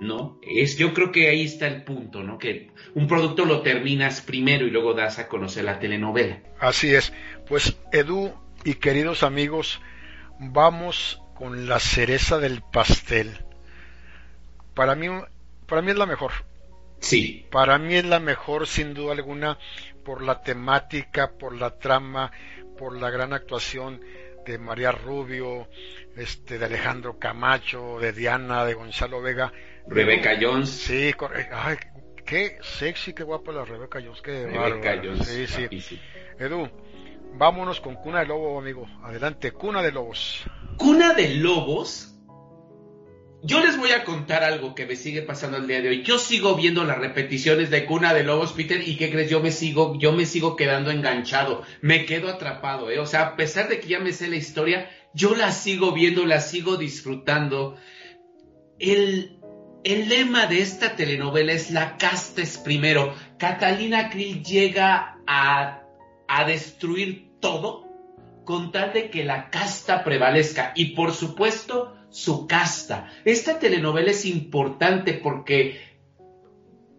¿No? Es, yo creo que ahí está el punto, ¿no? Que un producto lo terminas primero y luego das a conocer la telenovela. Así es. Pues Edu y queridos amigos, vamos con la cereza del pastel. Para mí, para mí es la mejor. Sí. Para mí es la mejor, sin duda alguna, por la temática, por la trama, por la gran actuación de María Rubio, este, de Alejandro Camacho, de Diana, de Gonzalo Vega. Rebeca Jones. Sí, ay, qué sexy, qué guapa la Rebeca Jones, qué Rebeca Jones. Sí, sí. Edu, vámonos con Cuna de Lobo, amigo. Adelante, Cuna de Lobos. Cuna de Lobos yo les voy a contar algo que me sigue pasando el día de hoy. Yo sigo viendo las repeticiones de Cuna de Lobos, Peter, y ¿qué crees? Yo me sigo, yo me sigo quedando enganchado, me quedo atrapado, ¿eh? O sea, a pesar de que ya me sé la historia, yo la sigo viendo, la sigo disfrutando. El, el lema de esta telenovela es la casta es primero. Catalina Krill llega a, a destruir todo con tal de que la casta prevalezca. Y por supuesto, su casta. Esta telenovela es importante porque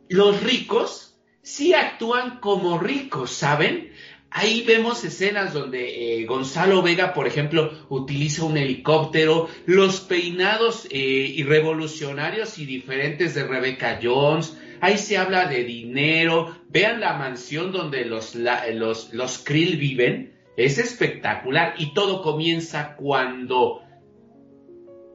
los ricos sí actúan como ricos, ¿saben? Ahí vemos escenas donde eh, Gonzalo Vega, por ejemplo, utiliza un helicóptero, los peinados eh, y revolucionarios y diferentes de Rebecca Jones. Ahí se habla de dinero. Vean la mansión donde los, los, los Krill viven. Es espectacular y todo comienza cuando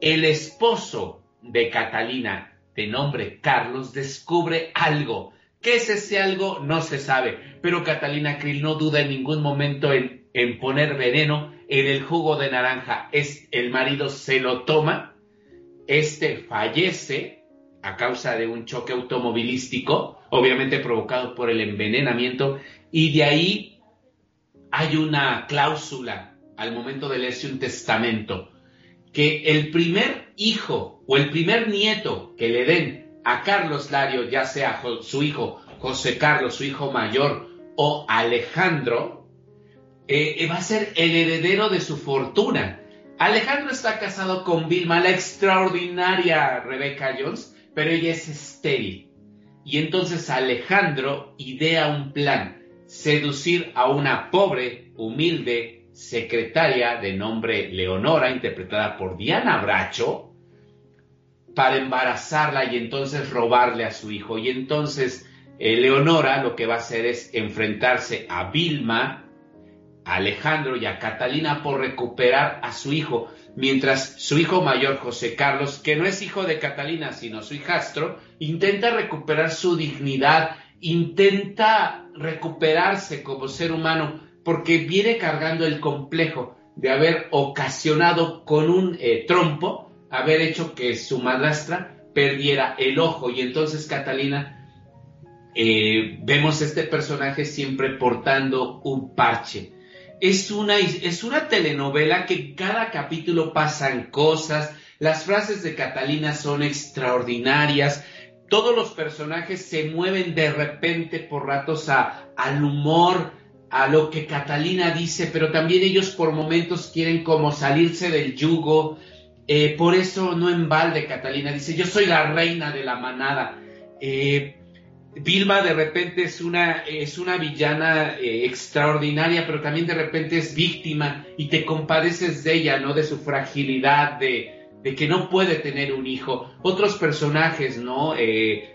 el esposo de Catalina, de nombre Carlos, descubre algo. ¿Qué es ese algo? No se sabe. Pero Catalina Krill no duda en ningún momento en, en poner veneno en el jugo de naranja. Es, el marido se lo toma, este fallece a causa de un choque automovilístico, obviamente provocado por el envenenamiento, y de ahí hay una cláusula al momento de leerse un testamento que el primer hijo o el primer nieto que le den a Carlos Lario, ya sea su hijo José Carlos, su hijo mayor, o Alejandro, eh, eh, va a ser el heredero de su fortuna. Alejandro está casado con Vilma, la extraordinaria Rebecca Jones, pero ella es estéril. Y entonces Alejandro idea un plan, seducir a una pobre, humilde secretaria de nombre Leonora, interpretada por Diana Bracho, para embarazarla y entonces robarle a su hijo. Y entonces eh, Leonora lo que va a hacer es enfrentarse a Vilma, a Alejandro y a Catalina por recuperar a su hijo, mientras su hijo mayor, José Carlos, que no es hijo de Catalina, sino su hijastro, intenta recuperar su dignidad, intenta recuperarse como ser humano, porque viene cargando el complejo de haber ocasionado con un eh, trompo, haber hecho que su madrastra perdiera el ojo. Y entonces Catalina, eh, vemos este personaje siempre portando un parche. Es una, es una telenovela que cada capítulo pasan cosas, las frases de Catalina son extraordinarias, todos los personajes se mueven de repente por ratos a, al humor, a lo que Catalina dice, pero también ellos por momentos quieren como salirse del yugo. Eh, por eso no en balde Catalina dice, yo soy la reina de la manada. Eh, Vilma de repente es una, es una villana eh, extraordinaria, pero también de repente es víctima y te compadeces de ella, ¿no? De su fragilidad, de, de que no puede tener un hijo. Otros personajes, ¿no?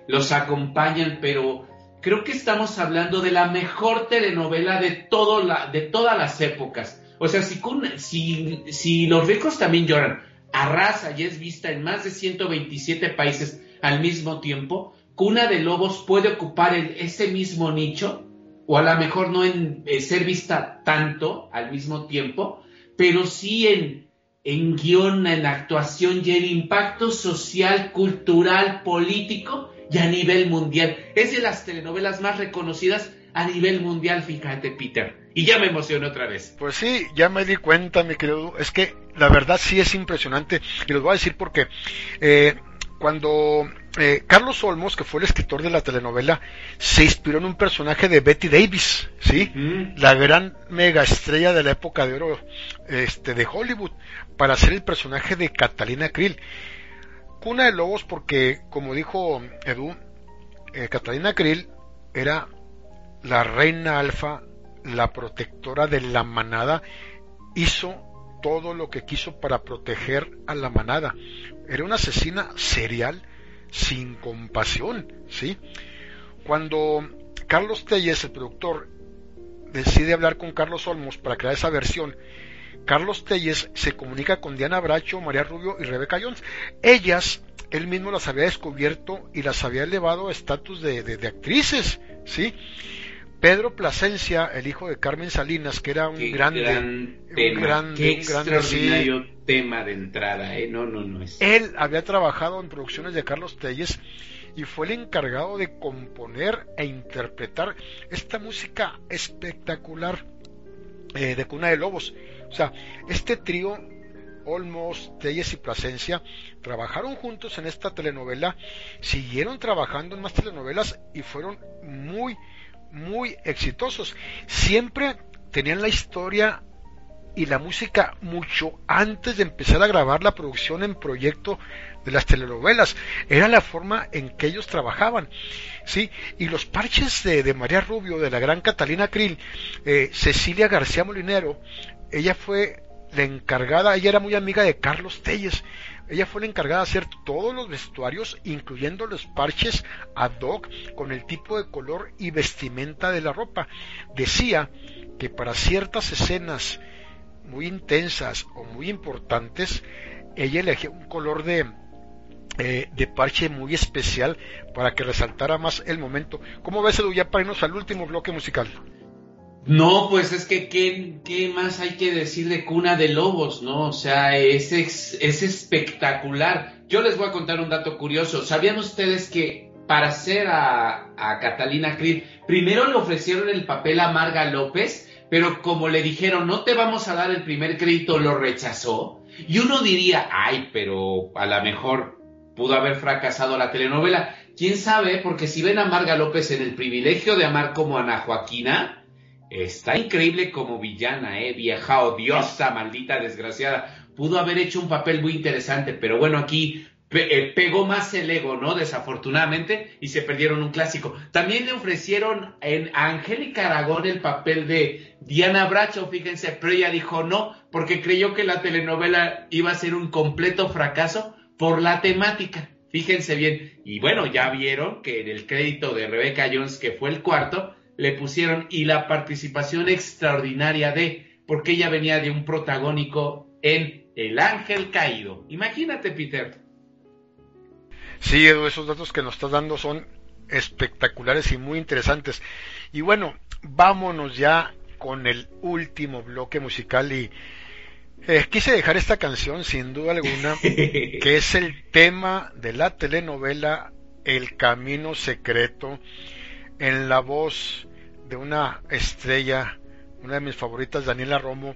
Los acompañan, pero creo que estamos hablando de la mejor telenovela de, todo la, de todas las épocas. O sea, si, si, si Los ricos también lloran, arrasa y es vista en más de 127 países al mismo tiempo, Cuna de Lobos puede ocupar el- ese mismo nicho, o a lo mejor no en eh, ser vista tanto al mismo tiempo, pero sí en, en guion, en actuación y en impacto social, cultural, político y a nivel mundial. Es de las telenovelas más reconocidas a nivel mundial, fíjate, Peter. Y ya me emocioné otra vez. Pues sí, ya me di cuenta, mi querido. Es que la verdad sí es impresionante. Y les voy a decir por qué. Eh, cuando eh, Carlos Olmos, que fue el escritor de la telenovela, se inspiró en un personaje de Betty Davis, ¿sí? Mm. La gran mega estrella de la época de oro este, de Hollywood, para hacer el personaje de Catalina Krill. Cuna de Lobos porque, como dijo Edu, eh, Catalina Krill era la reina alfa, la protectora de la manada, hizo todo lo que quiso para proteger a la manada. Era una asesina serial sin compasión, ¿sí? Cuando Carlos Telles, el productor, decide hablar con Carlos Olmos para crear esa versión, Carlos Telles se comunica con Diana Bracho, María Rubio y Rebeca Jones. Ellas, él mismo las había descubierto y las había elevado a estatus de, de- de actrices, ¿sí? Pedro Plasencia, el hijo de Carmen Salinas, que era un Qué grande, gran un tema, grande, qué un grande, sí. extraordinario tema de entrada, ¿eh? No, no, no es. Él había trabajado en producciones de Carlos Telles y fue el encargado de componer e interpretar esta música espectacular eh, de Cuna de Lobos. O sea, este trío Olmos, Telles y Plasencia trabajaron juntos en esta telenovela, siguieron trabajando en más telenovelas y fueron muy, muy exitosos. Siempre tenían la historia y la música mucho antes de empezar a grabar la producción en proyecto de las telenovelas. Era la forma en que ellos trabajaban. ¿sí? Y los parches de, María Rubio, de la gran Catalina Krill, eh, Cecilia García Molinero, ella fue la encargada, ella era muy amiga de Carlos Telles, ella fue la encargada de hacer todos los vestuarios, incluyendo los parches ad hoc con el tipo de color y vestimenta de la ropa. Decía que para ciertas escenas muy intensas o muy importantes, ella elegía un color de, eh, de parche muy especial para que resaltara más el momento. ¿Cómo ves, Edu, ya para irnos al último bloque musical? No, pues es que ¿qué, más hay que decir de Cuna de Lobos, ¿no? O sea, es, es espectacular. Yo les voy a contar un dato curioso. ¿Sabían ustedes que para hacer a, a Catalina Krill, primero le ofrecieron el papel a Marga López, pero como le dijeron, no te vamos a dar el primer crédito, lo rechazó? Y uno diría, ay, pero a lo mejor pudo haber fracasado la telenovela. ¿Quién sabe? Porque si ven a Marga López en el privilegio de amar como Ana Joaquina, está increíble como villana, ¿eh? Vieja odiosa, maldita, desgraciada. Pudo haber hecho un papel muy interesante, pero bueno, aquí eh, pegó más el ego, ¿no? Desafortunadamente, y se perdieron un clásico. También le ofrecieron en, a Angélica Aragón el papel de Diana Bracho, fíjense, pero ella dijo no, porque creyó que la telenovela iba a ser un completo fracaso por la temática. Fíjense bien. Y bueno, ya vieron que en el crédito de Rebecca Jones, que fue el cuarto, le pusieron y la participación extraordinaria de, porque ella venía de un protagónico en El Ángel Caído. Imagínate, Peter. Sí, Edu, esos datos que nos estás dando son espectaculares y muy interesantes. Y bueno, vámonos ya con el último bloque musical y eh, quise dejar esta canción sin duda alguna, que es el tema de la telenovela El Camino Secreto, en la voz de una estrella, una de mis favoritas, Daniela Romo,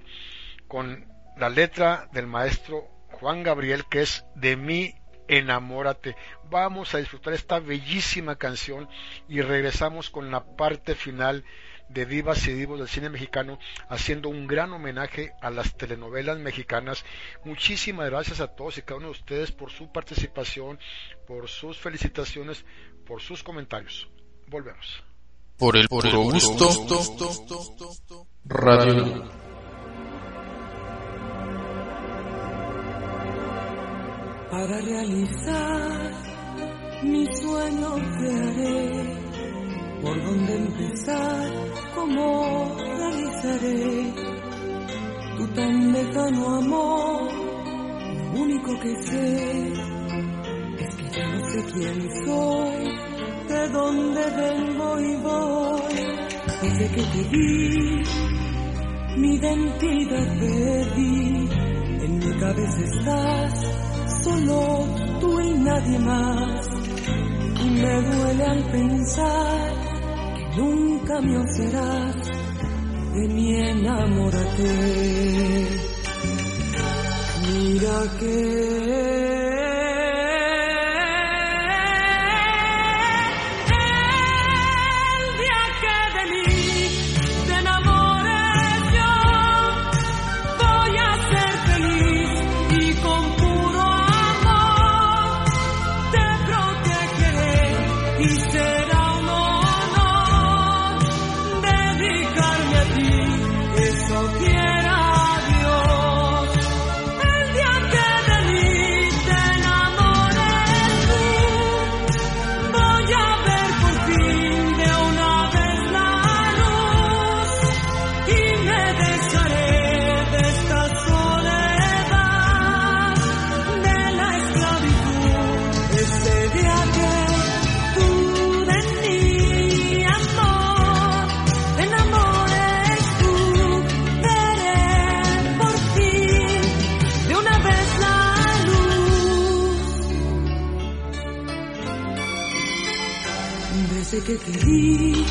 con la letra del maestro Juan Gabriel, que es De mí enamórate. Vamos a disfrutar esta bellísima canción y regresamos con la parte final de divas y divos del cine mexicano, haciendo un gran homenaje a las telenovelas mexicanas. Muchísimas gracias a todos y cada uno de ustedes por su participación, por sus felicitaciones, por sus comentarios. Volvemos. Por el puro gusto, Radio. Para realizar mi sueño te haré por dónde empezar, cómo realizaré tu tan lejano amor. Lo único que sé es que ya no sé quién soy, de dónde vengo y voy. Desde que te vi, mi identidad perdí, en mi cabeza estás, solo tú y nadie más. Y me duele al pensar nunca me serás, de mi enamórate. Mira que que te di,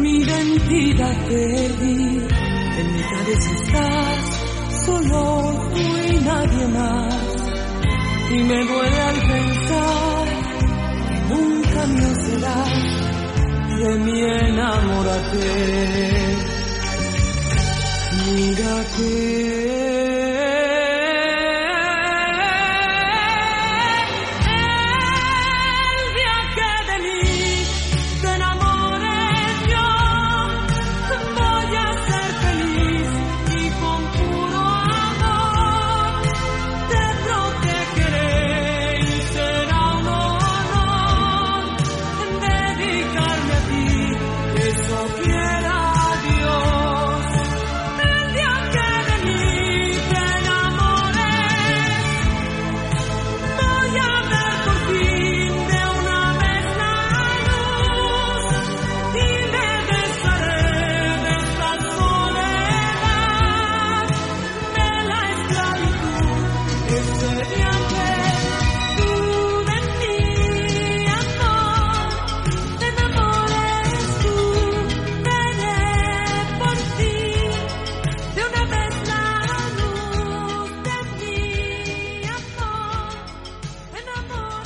mi identidad perdí, en mi cabeza estás, solo tú y nadie más. Y me duele al pensar que nunca me será de mi enamórate. Mira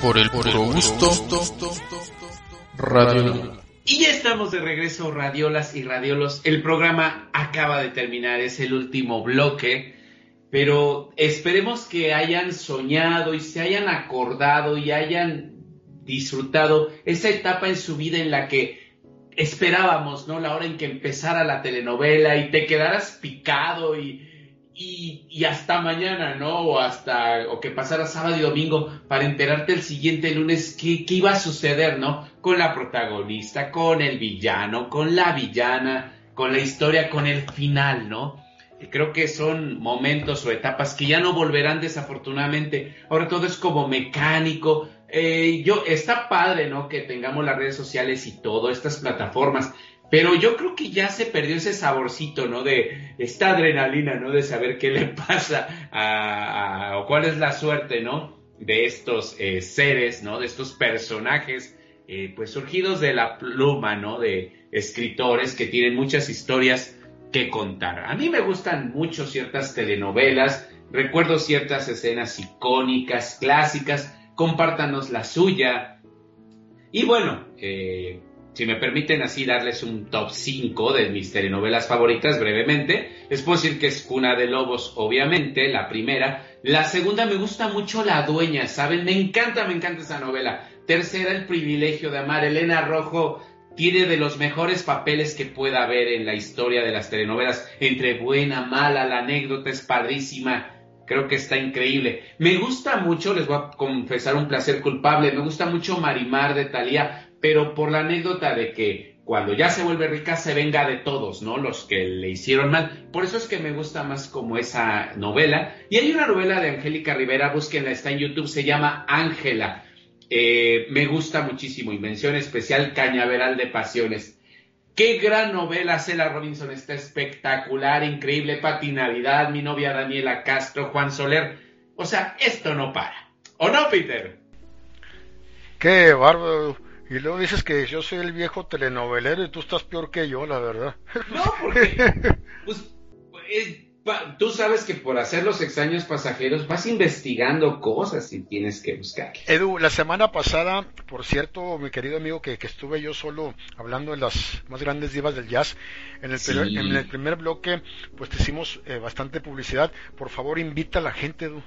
Por el gusto. Radio. Y ya estamos de regreso, radiolas y radiolos. El programa acaba de terminar, es el último bloque, pero esperemos que hayan soñado y se hayan acordado y hayan disfrutado esa etapa en su vida en la que esperábamos, ¿no? La hora en que empezara la telenovela y te quedaras picado y, y, hasta mañana, ¿no? O hasta, o que pasara sábado y domingo para enterarte el siguiente lunes qué, qué iba a suceder, ¿no? Con la protagonista, con el villano, con la villana, con la historia, con el final, ¿no? Creo que son momentos o etapas que ya no volverán desafortunadamente. Ahora todo es como mecánico. Eh, yo, está padre, ¿no? Que tengamos las redes sociales y todo, estas plataformas. Pero yo creo que ya se perdió ese saborcito, ¿no? De esta adrenalina, ¿no? De saber qué le pasa a, o cuál es la suerte, ¿no? De estos eh, seres, ¿no? De estos personajes, eh, pues surgidos de la pluma, ¿no? De escritores que tienen muchas historias que contar. A mí me gustan mucho ciertas telenovelas, recuerdo ciertas escenas icónicas, clásicas, compártanos la suya. Y bueno, eh, si me permiten así darles un top 5 de mis telenovelas favoritas brevemente, les puedo decir que es Cuna de Lobos, obviamente, la primera. La segunda me gusta mucho La Dueña, ¿saben? Me encanta, me encanta esa novela. Tercera, El privilegio de amar. Elena Rojo tiene de los mejores papeles que pueda haber en la historia de las telenovelas. Entre buena, mala, la anécdota es padrísima. Creo que está increíble. Me gusta mucho, les voy a confesar un placer culpable, me gusta mucho Marimar de Talía, pero por la anécdota de que cuando ya se vuelve rica se venga de todos, ¿no? Los que le hicieron mal. Por eso es que me gusta más como esa novela. Y hay una novela de Angélica Rivera, búsquenla, está en YouTube, se llama Ángela. Eh, me gusta muchísimo y mención especial Cañaveral de Pasiones. Qué gran novela, Cela Robinson está espectacular, increíble, Pati Navidad, mi novia Daniela Castro, Juan Soler. O sea, esto no para. ¿O no, Peter? Qué bárbaro. Y luego dices que yo soy el viejo telenovelero y tú estás peor que yo, la verdad. No, porque pues, pa- tú sabes que por hacer los extraños pasajeros vas investigando cosas y tienes que buscar. Edu, la semana pasada, por cierto, mi querido amigo, que, que estuve yo solo hablando de las más grandes divas del jazz, en el, Sí. primer, en el primer bloque, pues te hicimos eh, bastante publicidad. Por favor, invita a la gente, Edu.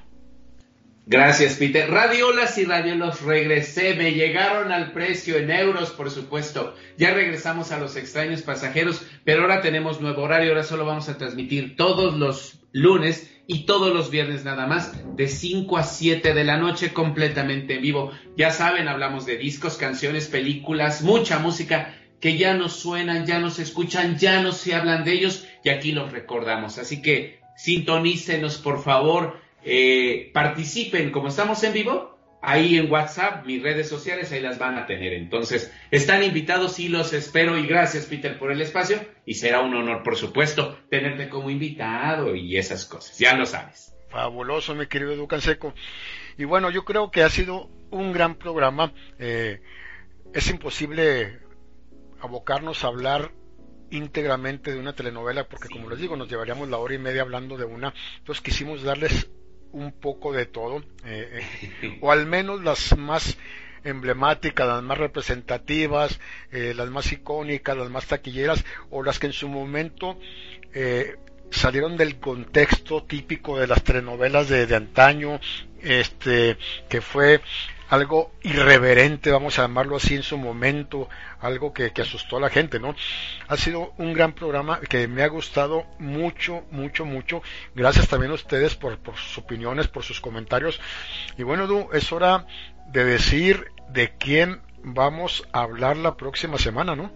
Gracias, Peter. Radiolas y radiolos, regresé. Me llegaron al precio en euros, por supuesto. Ya regresamos a los extraños pasajeros, pero ahora tenemos nuevo horario. Ahora solo vamos a transmitir todos los lunes y todos los viernes nada más, de 5 a 7 de la noche, completamente en vivo. Ya saben, hablamos de discos, canciones, películas, mucha música que ya no suenan, ya no se escuchan, ya no se hablan de ellos y aquí los recordamos. Así que sintonícenos, por favor eh, participen, como estamos en vivo, ahí en WhatsApp, mis redes sociales, ahí las van a tener. Entonces, están invitados y los espero. Y gracias, Peter, por el espacio. Y será un honor, por supuesto, tenerte como invitado y esas cosas. Ya lo sabes. Fabuloso, mi querido Edu Canseco. Y bueno, yo creo que ha sido un gran programa. Eh, es imposible abocarnos a hablar íntegramente de una telenovela, porque como les digo, nos llevaríamos la hora y media hablando de una, entonces quisimos darles un poco de todo, eh, eh, o al menos las más emblemáticas, las más representativas, eh, las más icónicas, las más taquilleras, o las que en su momento eh, salieron del contexto típico de las telenovelas de, de antaño, este, que fue algo irreverente, vamos a llamarlo así en su momento, algo que, asustó a la gente, ¿no? Ha sido un gran programa que me ha gustado mucho, mucho, mucho. Gracias también a ustedes por, por sus opiniones, por sus comentarios. Y bueno, Du, es hora de decir de quién vamos a hablar la próxima semana, ¿no?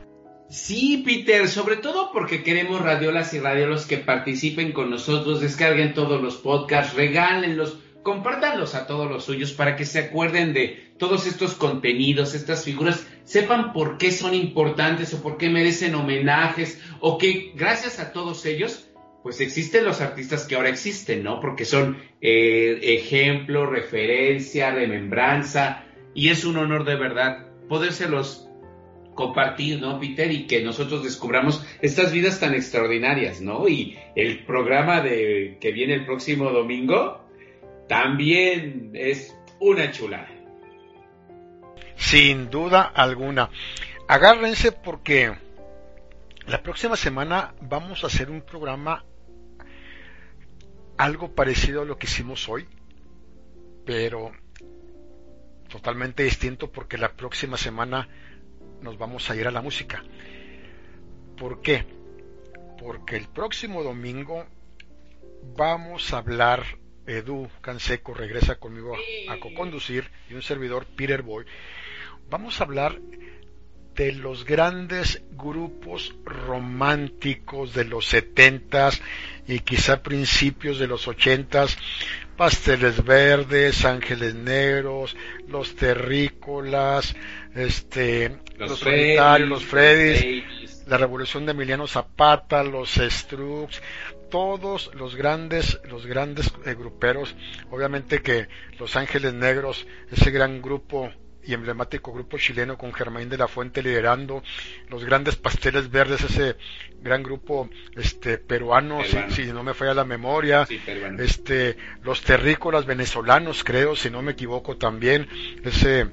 Sí, Peter, sobre todo porque queremos radiolas y radiolos que participen con nosotros, descarguen todos los podcasts, regálenlos, compártanlos a todos los suyos para que se acuerden de todos estos contenidos, estas figuras, sepan por qué son importantes o por qué merecen homenajes o que gracias a todos ellos, pues existen los artistas que ahora existen, ¿no? Porque son eh, ejemplo, referencia, remembranza y es un honor de verdad podérselos compartir, ¿no, Peter? Y que nosotros descubramos estas vidas tan extraordinarias, ¿no? Y el programa de que viene el próximo domingo también es una chulada. Sin duda alguna. Agárrense porque la próxima semana vamos a hacer un programa algo parecido a lo que hicimos hoy, pero totalmente distinto porque la próxima semana nos vamos a ir a la música. ¿Por qué? Porque el próximo domingo vamos a hablar, Edu Canseco regresa conmigo a, a co-conducir y un servidor, Peter Boy. Vamos a hablar de los grandes grupos románticos de los setentas y quizá principios de los ochentas, pasteles verdes, ángeles negros, los terrícolas, este, Los los, solitarios, los Freddys, la revolución de Emiliano Zapata, los Strokes, todos los grandes, los grandes eh, gruperos, obviamente que Los Ángeles Negros, ese gran grupo y emblemático grupo chileno con Germain de la Fuente liderando, los grandes pasteles verdes, ese gran grupo este peruano, si, Peruano. si no me falla la memoria, Sí, este los terrícolas venezolanos creo si no me equivoco también ese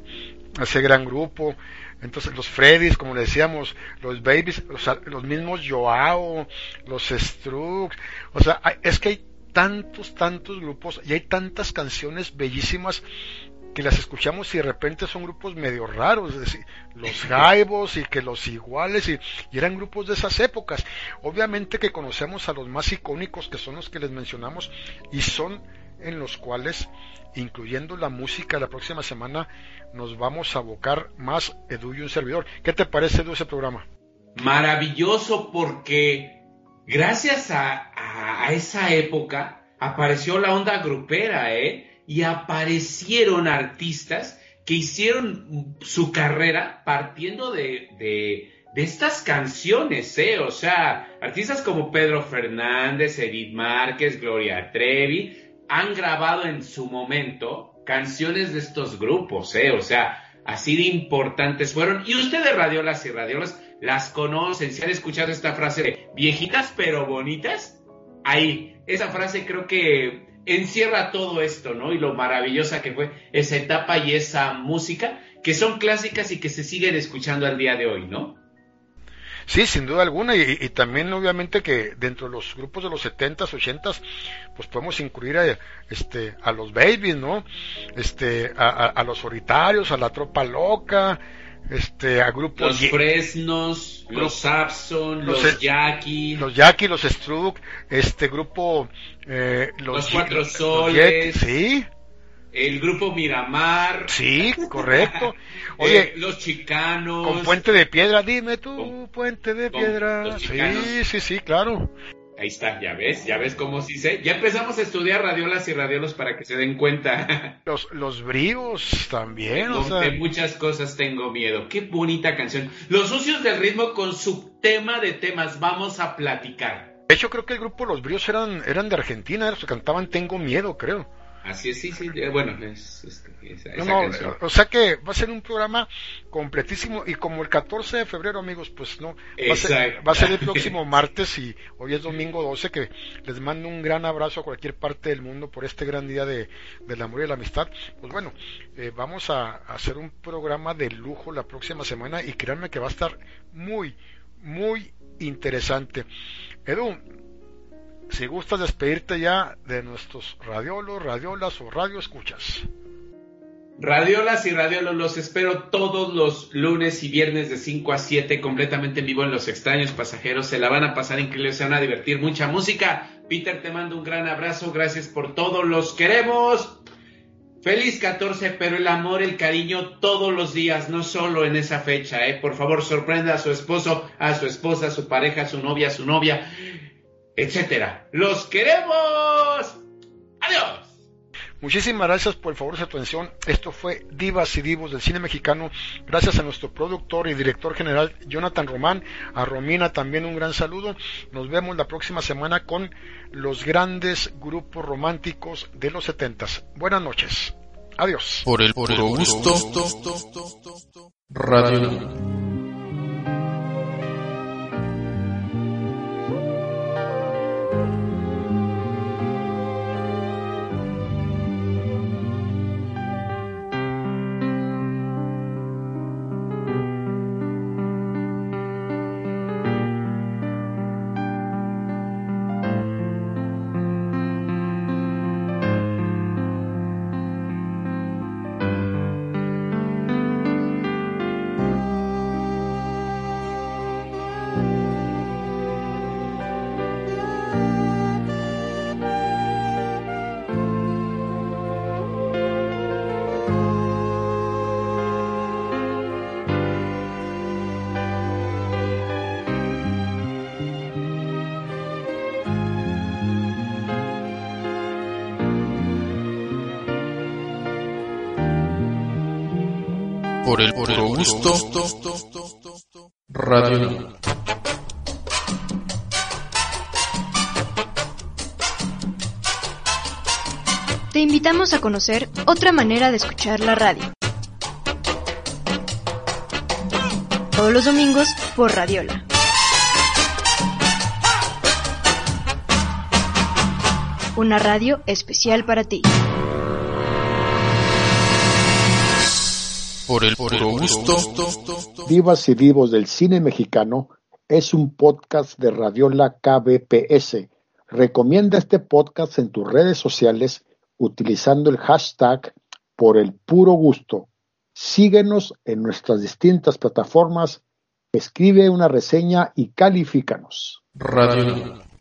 ese gran grupo entonces los Freddys como le decíamos los Babies los, los mismos Joao los Strokes o sea hay- es que hay tantos tantos grupos y hay tantas canciones bellísimas que las escuchamos y de repente son grupos medio raros, es decir, los Jaivos y que los iguales y, y eran grupos de esas épocas. Obviamente que conocemos a los más icónicos que son los que les mencionamos y son en los cuales, incluyendo la música, la próxima semana nos vamos a abocar más Edu y un servidor. ¿Qué te parece Edu ese programa? Maravilloso porque gracias a, esa época apareció la onda grupera, ¿eh? Y aparecieron artistas que hicieron su carrera partiendo de, de, de estas canciones, ¿eh? O sea, artistas como Pedro Fernández, Edith Márquez, Gloria Trevi, han grabado en su momento canciones de estos grupos, ¿eh? O sea, así de importantes fueron. Y ustedes, radiolas y radiolas, las conocen, si han escuchado esta frase de viejitas pero bonitas, ahí, esa frase creo que encierra todo esto, ¿no? Y lo maravillosa que fue esa etapa y esa música, que son clásicas y que se siguen escuchando al día de hoy, ¿no? Sí, sin duda alguna, y, y también obviamente que dentro de los grupos de los 70s, 80s, pues podemos incluir a, este, a los babies, ¿no? Este, a, a- a los solitarios, a la tropa loca, este, a grupos Los Fresnos, los Sapson, los los, Jackie, los Jackie, los Struck, este grupo, eh, los, Cuatro los Soles. Yeti, sí, el grupo Miramar, sí, correcto. Oye, eh, los Chicanos, con Puente de Piedra, dime tú, Con- Puente de Piedra. Sí, sí, sí, claro. Ahí está, ya ves, ya ves cómo sí sé. Ya empezamos a estudiar radiolas y radiolos para que se den cuenta. Los, los bríos también, o sea. de muchas cosas tengo miedo. Qué bonita canción. Los sucios del ritmo con su tema de temas. Vamos a platicar. De hecho, creo que el grupo Los Bríos eran, eran de Argentina, los que cantaban Tengo Miedo, creo. Así es, sí, sí, bueno, es, este, esa, No, no, o sea que va a ser un programa completísimo y como el 14 de febrero, amigos, pues no, va a, ser, Exacto. va a ser el próximo martes y hoy es domingo 12, que les mando un gran abrazo a cualquier parte del mundo por este gran día de, del amor y la amistad. Pues bueno, eh, vamos a, a hacer un programa de lujo la próxima semana y créanme que va a estar muy, muy interesante. Edu, si gustas despedirte ya de nuestros radiolos, radiolas o radio escuchas. Radiolas y radiolos los espero todos los lunes y viernes de 5 a 7 completamente en vivo en Los Extraños Pasajeros. Se la van a pasar increíble, se van a divertir. Mucha música. Peter, te mando un gran abrazo. Gracias por todo. Los queremos. Feliz 14, pero el amor, el cariño todos los días, no solo en esa fecha. ¿eh? Por favor, sorprenda a su esposo, a su esposa, a su pareja, a su novia, a su novia, etcétera. ¡Los queremos! ¡Adiós! Muchísimas gracias por el favor de su atención. Esto fue Divas y Divos del cine mexicano. Gracias a nuestro productor y director general Jonathan Román. A Romina también un gran saludo. Nos vemos la próxima semana con los grandes grupos románticos de los setentas. Buenas noches. Adiós. Por el puro gusto. Radio gusto. Radio. Te invitamos a conocer otra manera de escuchar la radio. Todos los domingos por Radiola. Una radio especial para ti. Por el puro gusto. Divas y Divos del Cine Mexicano es un podcast de Radiola KBPS. Recomienda este podcast en tus redes sociales utilizando el hashtag por el puro gusto. Síguenos en nuestras distintas plataformas, escribe una reseña y califícanos. Radio.